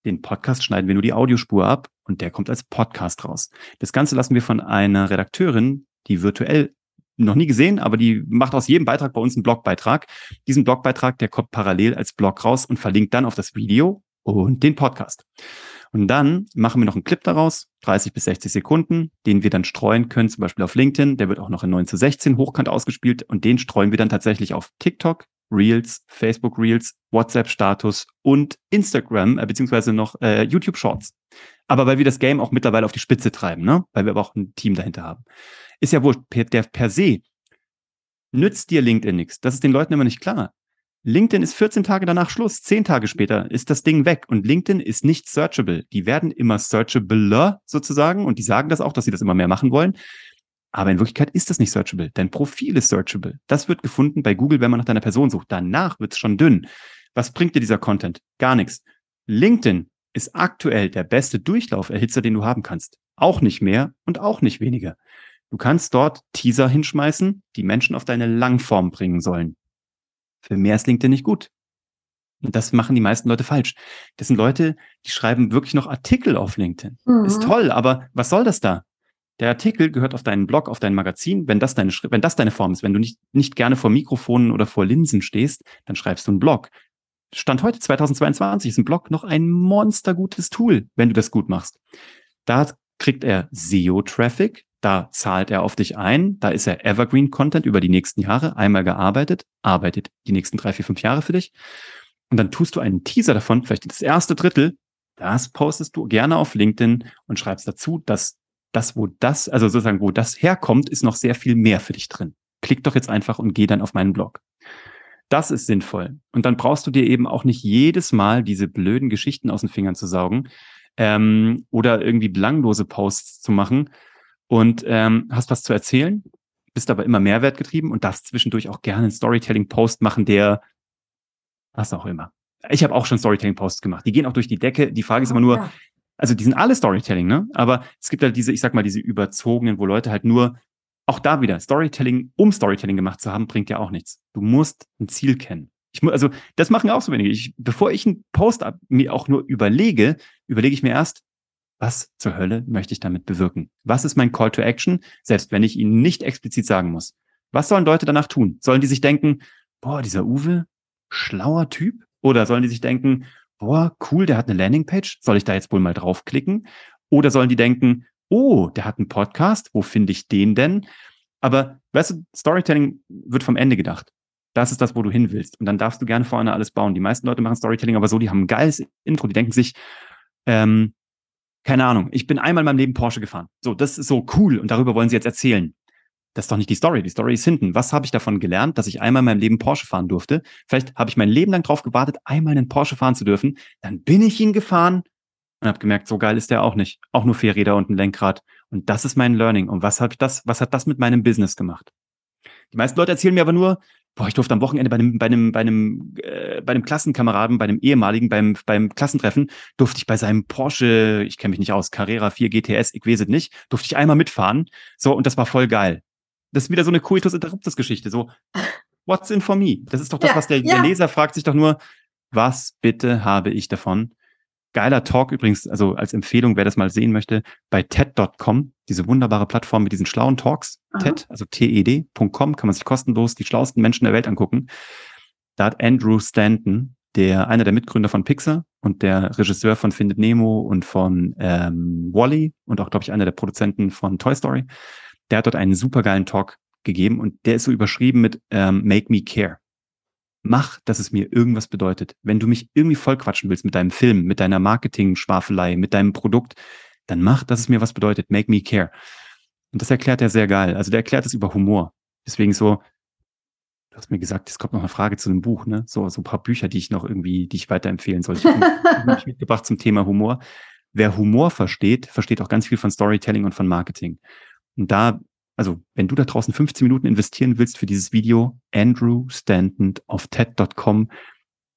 Den Podcast schneiden wir nur die Audiospur ab und der kommt als Podcast raus. Das Ganze lassen wir von einer Redakteurin die virtuell noch nie gesehen, aber die macht aus jedem Beitrag bei uns einen Blogbeitrag. Diesen Blogbeitrag, der kommt parallel als Blog raus und verlinkt dann auf das Video und den Podcast. Und dann machen wir noch einen Clip daraus, 30 bis 60 Sekunden, den wir dann streuen können, zum Beispiel auf LinkedIn. Der wird auch noch in 9 zu 16 hochkant ausgespielt und den streuen wir dann tatsächlich auf TikTok, Reels, Facebook Reels, WhatsApp Status und Instagram, äh, beziehungsweise noch äh, YouTube Shorts. Aber weil wir das Game auch mittlerweile auf die Spitze treiben, ne? weil wir aber auch ein Team dahinter haben. Ist ja wohl der per se nützt dir LinkedIn nichts. Das ist den Leuten immer nicht klar. LinkedIn ist 14 Tage danach Schluss, 10 Tage später ist das Ding weg und LinkedIn ist nicht searchable. Die werden immer searchabler sozusagen und die sagen das auch, dass sie das immer mehr machen wollen. Aber in Wirklichkeit ist das nicht searchable. Dein Profil ist searchable. Das wird gefunden bei Google, wenn man nach deiner Person sucht. Danach wird es schon dünn. Was bringt dir dieser Content? Gar nichts. LinkedIn ist aktuell der beste Durchlauferhitzer, den du haben kannst. Auch nicht mehr und auch nicht weniger. Du kannst dort Teaser hinschmeißen, die Menschen auf deine Langform bringen sollen. Für mehr ist LinkedIn nicht gut. Und das machen die meisten Leute falsch. Das sind Leute, die schreiben wirklich noch Artikel auf LinkedIn. Mhm. Ist toll, aber was soll das da? Der Artikel gehört auf deinen Blog, auf dein Magazin. Wenn das deine, wenn das deine Form ist, wenn du nicht, nicht gerne vor Mikrofonen oder vor Linsen stehst, dann schreibst du einen Blog. Stand heute 2022 ist ein Blog noch ein monstergutes Tool, wenn du das gut machst. Da kriegt er SEO-Traffic, da zahlt er auf dich ein, da ist er Evergreen Content über die nächsten Jahre, einmal gearbeitet, arbeitet die nächsten drei, vier, fünf Jahre für dich. Und dann tust du einen Teaser davon, vielleicht das erste Drittel, das postest du gerne auf LinkedIn und schreibst dazu, dass das, wo das, also sozusagen, wo das herkommt, ist noch sehr viel mehr für dich drin. Klick doch jetzt einfach und geh dann auf meinen Blog. Das ist sinnvoll. Und dann brauchst du dir eben auch nicht jedes Mal diese blöden Geschichten aus den Fingern zu saugen ähm, oder irgendwie belanglose Posts zu machen, und ähm, hast was zu erzählen, bist aber immer Mehrwert getrieben und darfst zwischendurch auch gerne einen Storytelling-Post machen, der was auch immer. Ich habe auch schon Storytelling-Posts gemacht. Die gehen auch durch die Decke. Die Frage ist immer nur, also die sind alle Storytelling, ne? Aber es gibt halt diese, ich sag mal, diese überzogenen, wo Leute halt nur, auch da wieder, Storytelling, um Storytelling gemacht zu haben, bringt ja auch nichts. Du musst ein Ziel kennen. Ich muss, also das machen auch so wenige. Ich, bevor ich einen Post ab, mir auch nur überlege, überlege ich mir erst, was zur Hölle möchte ich damit bewirken? Was ist mein Call to Action, selbst wenn ich ihnen nicht explizit sagen muss? Was sollen Leute danach tun? Sollen die sich denken, boah, dieser Uwe, schlauer Typ? Oder sollen die sich denken, boah, cool, der hat eine Landingpage, soll ich da jetzt wohl mal draufklicken? Oder sollen die denken, oh, der hat einen Podcast, wo finde ich den denn? Aber weißt du, Storytelling wird vom Ende gedacht. Das ist das, wo du hin willst. Und dann darfst du gerne vorne alles bauen. Die meisten Leute machen Storytelling aber so, die haben ein geiles Intro, die denken sich, ähm, keine Ahnung, ich bin einmal in meinem Leben Porsche gefahren. So, das ist so cool und darüber wollen sie jetzt erzählen. Das ist doch nicht die Story. Die Story ist hinten. Was habe ich davon gelernt, dass ich einmal in meinem Leben Porsche fahren durfte? Vielleicht habe ich mein Leben lang drauf gewartet, einmal einen Porsche fahren zu dürfen. Dann bin ich ihn gefahren und habe gemerkt, so geil ist der auch nicht. Auch nur vier Räder und ein Lenkrad. Und das ist mein Learning. Und was habe das, was hat das mit meinem Business gemacht? Die meisten Leute erzählen mir aber nur, boah, ich durfte am Wochenende bei einem, bei einem, bei einem, äh, bei einem Klassenkameraden, bei einem ehemaligen, beim, beim Klassentreffen, durfte ich bei seinem Porsche, ich kenne mich nicht aus, Carrera 4 GTS, ich weiß es nicht, durfte ich einmal mitfahren. So, und das war voll geil. Das ist wieder so eine Coitus Interruptus Geschichte. So, what's in for me? Das ist doch das, ja, was der, ja. der Leser fragt sich doch nur, was bitte habe ich davon? Geiler Talk übrigens, also als Empfehlung, wer das mal sehen möchte, bei TED.com, diese wunderbare Plattform mit diesen schlauen Talks, Aha. TED, also TED.com, kann man sich kostenlos die schlauesten Menschen der Welt angucken. Da hat Andrew Stanton, der einer der Mitgründer von Pixar und der Regisseur von Findet Nemo und von ähm, Wally und auch, glaube ich, einer der Produzenten von Toy Story, der hat dort einen supergeilen Talk gegeben und der ist so überschrieben mit ähm, Make Me Care mach, dass es mir irgendwas bedeutet. Wenn du mich irgendwie vollquatschen willst mit deinem Film, mit deiner Marketing-Schwafelei, mit deinem Produkt, dann mach, dass es mir was bedeutet. Make me care. Und das erklärt er sehr geil. Also der erklärt es über Humor. Deswegen so, du hast mir gesagt, es kommt noch eine Frage zu einem Buch, ne? So, so ein paar Bücher, die ich noch irgendwie, die ich weiterempfehlen soll. Ich habe *laughs* mich mitgebracht zum Thema Humor. Wer Humor versteht, versteht auch ganz viel von Storytelling und von Marketing. Und da also wenn du da draußen 15 Minuten investieren willst für dieses Video, Andrew Stanton auf TED.com,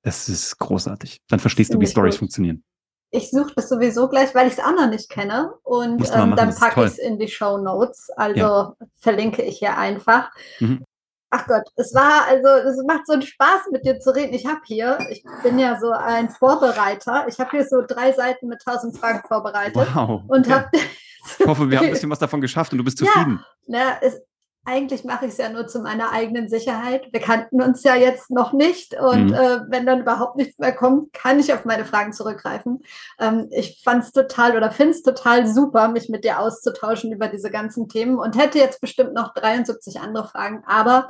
das ist großartig. Dann verstehst du, wie Stories gut. funktionieren. Ich suche das sowieso gleich, weil ich es auch noch nicht kenne. Und ähm, dann packe ich es in die Show Notes. Also ja. verlinke ich hier einfach. Mhm. Ach Gott, es war, also es macht so einen Spaß mit dir zu reden. Ich habe hier, ich bin ja so ein Vorbereiter. Ich habe hier so drei Seiten mit tausend Fragen vorbereitet. Wow. Und okay. habe *laughs* ich hoffe, wir haben ein bisschen was davon geschafft und du bist zufrieden. Ja, na, es, eigentlich mache ich es ja nur zu meiner eigenen Sicherheit. Wir kannten uns ja jetzt noch nicht und mhm. äh, wenn dann überhaupt nichts mehr kommt, kann ich auf meine Fragen zurückgreifen. Ähm, ich fand es total oder finde es total super, mich mit dir auszutauschen über diese ganzen Themen und hätte jetzt bestimmt noch 73 andere Fragen, aber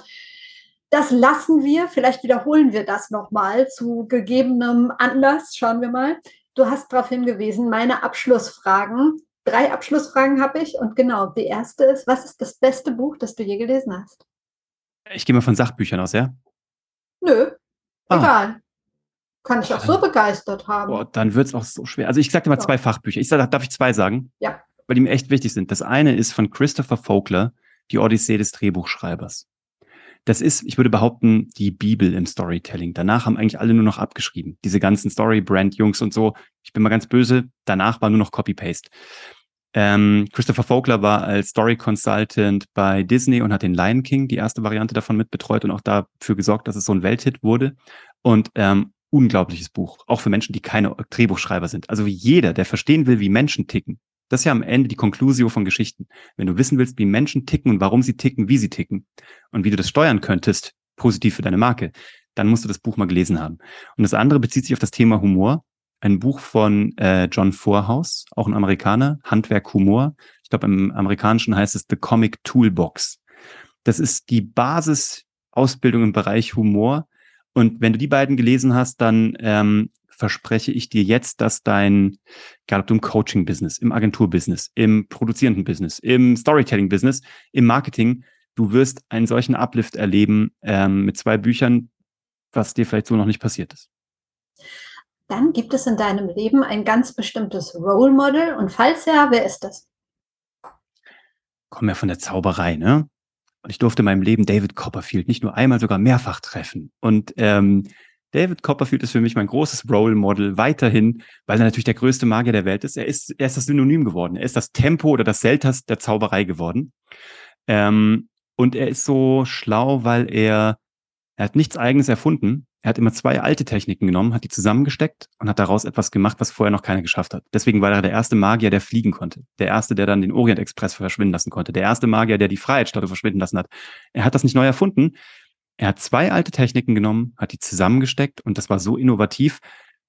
das lassen wir. Vielleicht wiederholen wir das nochmal zu gegebenem Anlass. Schauen wir mal. Du hast darauf hingewiesen, meine Abschlussfragen drei Abschlussfragen habe ich und genau, die erste ist, was ist das beste Buch, das du je gelesen hast? Ich gehe mal von Sachbüchern aus, ja? Nö, ah. egal. Kann ich auch so begeistert haben. Boah, dann wird es auch so schwer. Also ich sage dir mal so. zwei Fachbücher. Ich sag, darf ich zwei sagen? Ja. Weil die mir echt wichtig sind. Das eine ist von Christopher Vogler, die Odyssee des Drehbuchschreibers. Das ist, ich würde behaupten, die Bibel im Storytelling. Danach haben eigentlich alle nur noch abgeschrieben. Diese ganzen Story-Brand-Jungs und so. Ich bin mal ganz böse. Danach war nur noch Copy-Paste. Ähm, Christopher Vogler war als Story Consultant bei Disney und hat den Lion King, die erste Variante davon mitbetreut und auch dafür gesorgt, dass es so ein Welthit wurde. Und ähm, unglaubliches Buch, auch für Menschen, die keine Drehbuchschreiber sind. Also jeder, der verstehen will, wie Menschen ticken. Das ist ja am Ende die Konklusio von Geschichten. Wenn du wissen willst, wie Menschen ticken und warum sie ticken, wie sie ticken und wie du das steuern könntest, positiv für deine Marke, dann musst du das Buch mal gelesen haben. Und das andere bezieht sich auf das Thema Humor ein Buch von äh, John Vorhaus, auch ein Amerikaner, Handwerk Humor. Ich glaube, im Amerikanischen heißt es The Comic Toolbox. Das ist die Basisausbildung im Bereich Humor. Und wenn du die beiden gelesen hast, dann ähm, verspreche ich dir jetzt, dass dein, egal ob du im Coaching-Business, im Agentur-Business, im produzierenden Business, im Storytelling-Business, im Marketing, du wirst einen solchen Uplift erleben ähm, mit zwei Büchern, was dir vielleicht so noch nicht passiert ist dann gibt es in deinem Leben ein ganz bestimmtes Role Model und falls ja, wer ist das? Kommen ja von der Zauberei, ne? Und ich durfte in meinem Leben David Copperfield nicht nur einmal, sogar mehrfach treffen. Und ähm, David Copperfield ist für mich mein großes Role Model weiterhin, weil er natürlich der größte Magier der Welt ist. Er ist, er ist das Synonym geworden. Er ist das Tempo oder das Selters der Zauberei geworden. Ähm, und er ist so schlau, weil er, er hat nichts eigenes erfunden, er hat immer zwei alte Techniken genommen, hat die zusammengesteckt und hat daraus etwas gemacht, was vorher noch keiner geschafft hat. Deswegen war er der erste Magier, der fliegen konnte. Der erste, der dann den Orient Express verschwinden lassen konnte. Der erste Magier, der die Freiheitsstatue verschwinden lassen hat. Er hat das nicht neu erfunden. Er hat zwei alte Techniken genommen, hat die zusammengesteckt und das war so innovativ,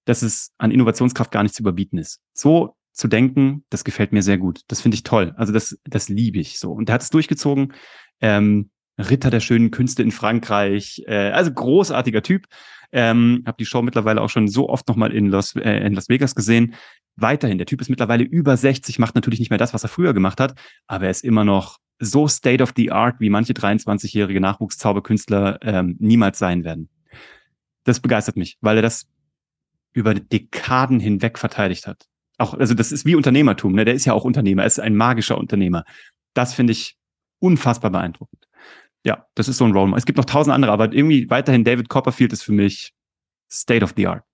dass es an Innovationskraft gar nicht zu überbieten ist. So zu denken, das gefällt mir sehr gut. Das finde ich toll. Also das, das liebe ich so. Und er hat es durchgezogen. Ähm, Ritter der schönen Künste in Frankreich. Äh, also großartiger Typ. Ähm, habe die Show mittlerweile auch schon so oft nochmal in Las, äh, in Las Vegas gesehen. Weiterhin, der Typ ist mittlerweile über 60, macht natürlich nicht mehr das, was er früher gemacht hat, aber er ist immer noch so state of the art, wie manche 23-jährige Nachwuchszauberkünstler ähm, niemals sein werden. Das begeistert mich, weil er das über Dekaden hinweg verteidigt hat. Auch, also das ist wie Unternehmertum, ne? Der ist ja auch Unternehmer, er ist ein magischer Unternehmer. Das finde ich unfassbar beeindruckend ja, das ist so ein Role Model. Es gibt noch tausend andere, aber irgendwie weiterhin David Copperfield ist für mich State of the Art.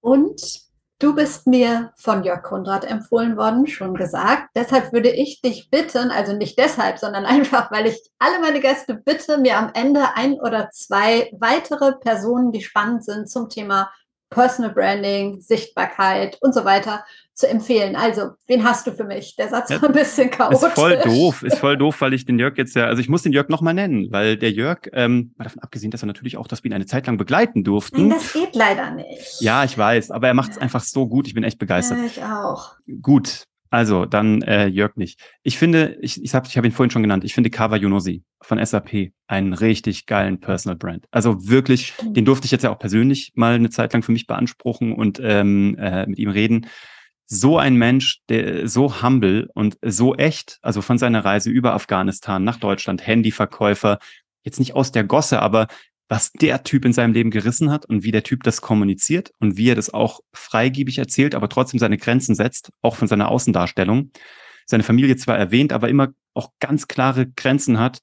Und du bist mir von Jörg Konrad empfohlen worden, schon gesagt. Deshalb würde ich dich bitten, also nicht deshalb, sondern *laughs* einfach, weil ich alle meine Gäste bitte, mir am Ende ein oder zwei weitere Personen, die spannend sind zum Thema Personal Branding, Sichtbarkeit und so weiter zu empfehlen. Also, wen hast du für mich? Der Satz ja, war ein bisschen chaotisch. Ist voll doof, ist voll doof, weil ich den Jörg jetzt ja, also ich muss den Jörg nochmal nennen, weil der Jörg, ähm, mal davon abgesehen, dass er natürlich auch, dass wir ihn eine Zeit lang begleiten durften. Nein, das geht leider nicht. Ja, ich weiß, aber er macht es einfach so gut. Ich bin echt begeistert. Ja, ich auch. Gut, also, dann äh, Jörg nicht. Ich finde, ich, ich habe ich hab ihn vorhin schon genannt, ich finde Kava Yunosi von SAP einen richtig geilen Personal Brand. Also wirklich, den durfte ich jetzt ja auch persönlich mal eine Zeit lang für mich beanspruchen und ähm, äh, mit ihm reden. So ein Mensch, der so humble und so echt, also von seiner Reise über Afghanistan nach Deutschland, Handyverkäufer, jetzt nicht aus der Gosse, aber was der Typ in seinem Leben gerissen hat und wie der Typ das kommuniziert und wie er das auch freigiebig erzählt, aber trotzdem seine Grenzen setzt, auch von seiner Außendarstellung. Seine Familie zwar erwähnt, aber immer auch ganz klare Grenzen hat.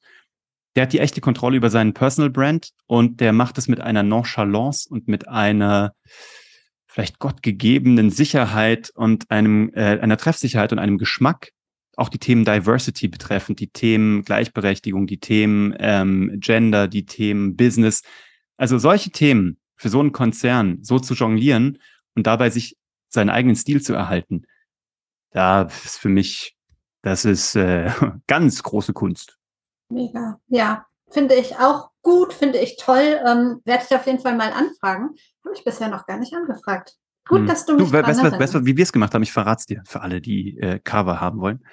Der hat die echte Kontrolle über seinen Personal Brand und der macht es mit einer Nonchalance und mit einer vielleicht gottgegebenen Sicherheit und einem äh, einer Treffsicherheit und einem Geschmack, auch die Themen Diversity betreffend, die Themen Gleichberechtigung, die Themen ähm, Gender, die Themen Business. Also solche Themen für so einen Konzern so zu jonglieren und dabei sich seinen eigenen Stil zu erhalten, da ist für mich, das ist äh, *laughs* ganz große Kunst. Mega, ja. Finde ich auch gut, finde ich toll. Ähm, Werde ich auf jeden Fall mal anfragen. Habe ich bisher noch gar nicht angefragt. Gut, hm. dass du mich du, weißt, weißt, weißt, wie wir es gemacht haben? Ich verrate es dir für alle, die äh, Carver haben wollen.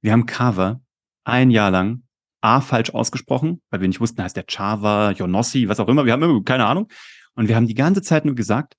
Wir haben Carver ein Jahr lang A falsch ausgesprochen, weil wir nicht wussten, heißt der Chava, Jonossi, was auch immer. Wir haben immer keine Ahnung. Und wir haben die ganze Zeit nur gesagt,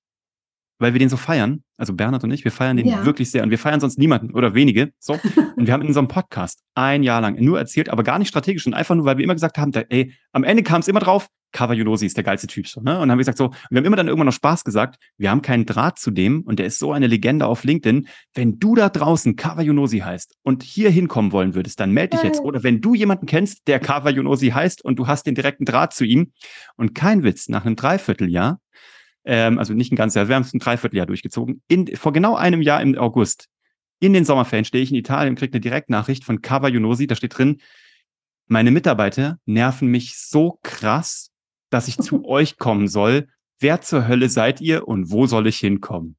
weil wir den so feiern, also Bernhard und ich, wir feiern den ja. wirklich sehr und wir feiern sonst niemanden oder wenige. So. *laughs* und wir haben in unserem Podcast ein Jahr lang nur erzählt, aber gar nicht strategisch und einfach nur, weil wir immer gesagt haben, da, ey, am Ende kam es immer drauf, Cavagliolosi ist der geilste Typ so, ne? Und haben wir gesagt so, wir haben immer dann irgendwann noch Spaß gesagt, wir haben keinen Draht zu dem und der ist so eine Legende auf LinkedIn. Wenn du da draußen Cavagliolosi heißt und hier hinkommen wollen würdest, dann melde dich jetzt. Oder wenn du jemanden kennst, der Cavagliolosi heißt und du hast den direkten Draht zu ihm und kein Witz, nach einem Dreivierteljahr, ähm, also nicht ein ganzes Jahr, wir haben es ein Dreivierteljahr durchgezogen, in, vor genau einem Jahr im August, in den Sommerferien stehe ich in Italien und kriege eine Direktnachricht von Cavagliolosi, da steht drin, meine Mitarbeiter nerven mich so krass, dass ich zu *laughs* euch kommen soll. Wer zur Hölle seid ihr und wo soll ich hinkommen?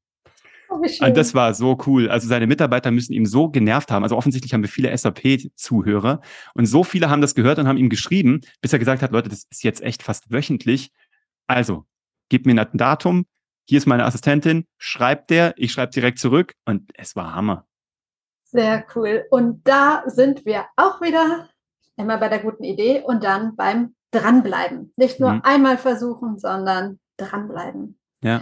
Oh, und das war so cool. Also seine Mitarbeiter müssen ihm so genervt haben. Also offensichtlich haben wir viele SAP-Zuhörer und so viele haben das gehört und haben ihm geschrieben, bis er gesagt hat, Leute, das ist jetzt echt fast wöchentlich. Also, gib mir ein Datum. Hier ist meine Assistentin. Schreibt der. Ich schreibe direkt zurück und es war Hammer. Sehr cool. Und da sind wir auch wieder immer bei der guten Idee und dann beim dranbleiben. Nicht nur mhm. einmal versuchen, sondern dranbleiben. Ja.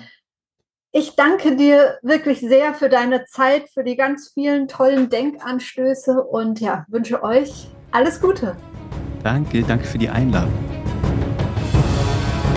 Ich danke dir wirklich sehr für deine Zeit, für die ganz vielen tollen Denkanstöße und ja, wünsche euch alles Gute. Danke, danke für die Einladung.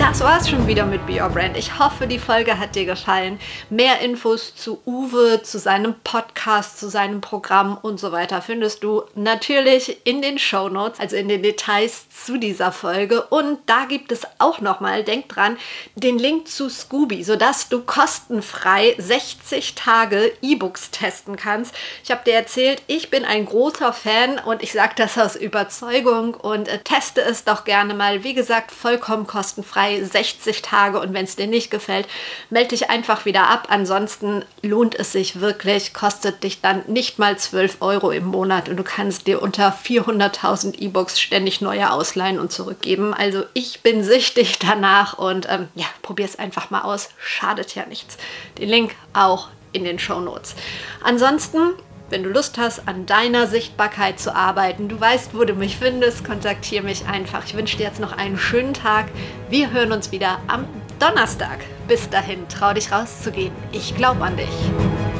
Das war's schon wieder mit Be Your Brand. Ich hoffe, die Folge hat dir gefallen. Mehr Infos zu Uwe, zu seinem Podcast, zu seinem Programm und so weiter findest du natürlich in den Show Notes, also in den Details zu dieser Folge. Und da gibt es auch nochmal, denk dran, den Link zu Scooby, sodass du kostenfrei 60 Tage E-Books testen kannst. Ich habe dir erzählt, ich bin ein großer Fan und ich sage das aus Überzeugung und äh, teste es doch gerne mal. Wie gesagt, vollkommen kostenfrei 60 Tage und wenn es dir nicht gefällt, melde dich einfach wieder ab. Ansonsten lohnt es sich wirklich, kostet dich dann nicht mal 12 Euro im Monat und du kannst dir unter 400.000 E-Books ständig neue ausleihen und zurückgeben. Also ich bin süchtig *laughs* danach und ähm, ja, probier es einfach mal aus. Schadet ja nichts. Den Link auch in den Show Notes. Ansonsten wenn du Lust hast, an deiner Sichtbarkeit zu arbeiten, du weißt, wo du mich findest, kontaktiere mich einfach. Ich wünsche dir jetzt noch einen schönen Tag. Wir hören uns wieder am Donnerstag. Bis dahin, trau dich rauszugehen. Ich glaube an dich.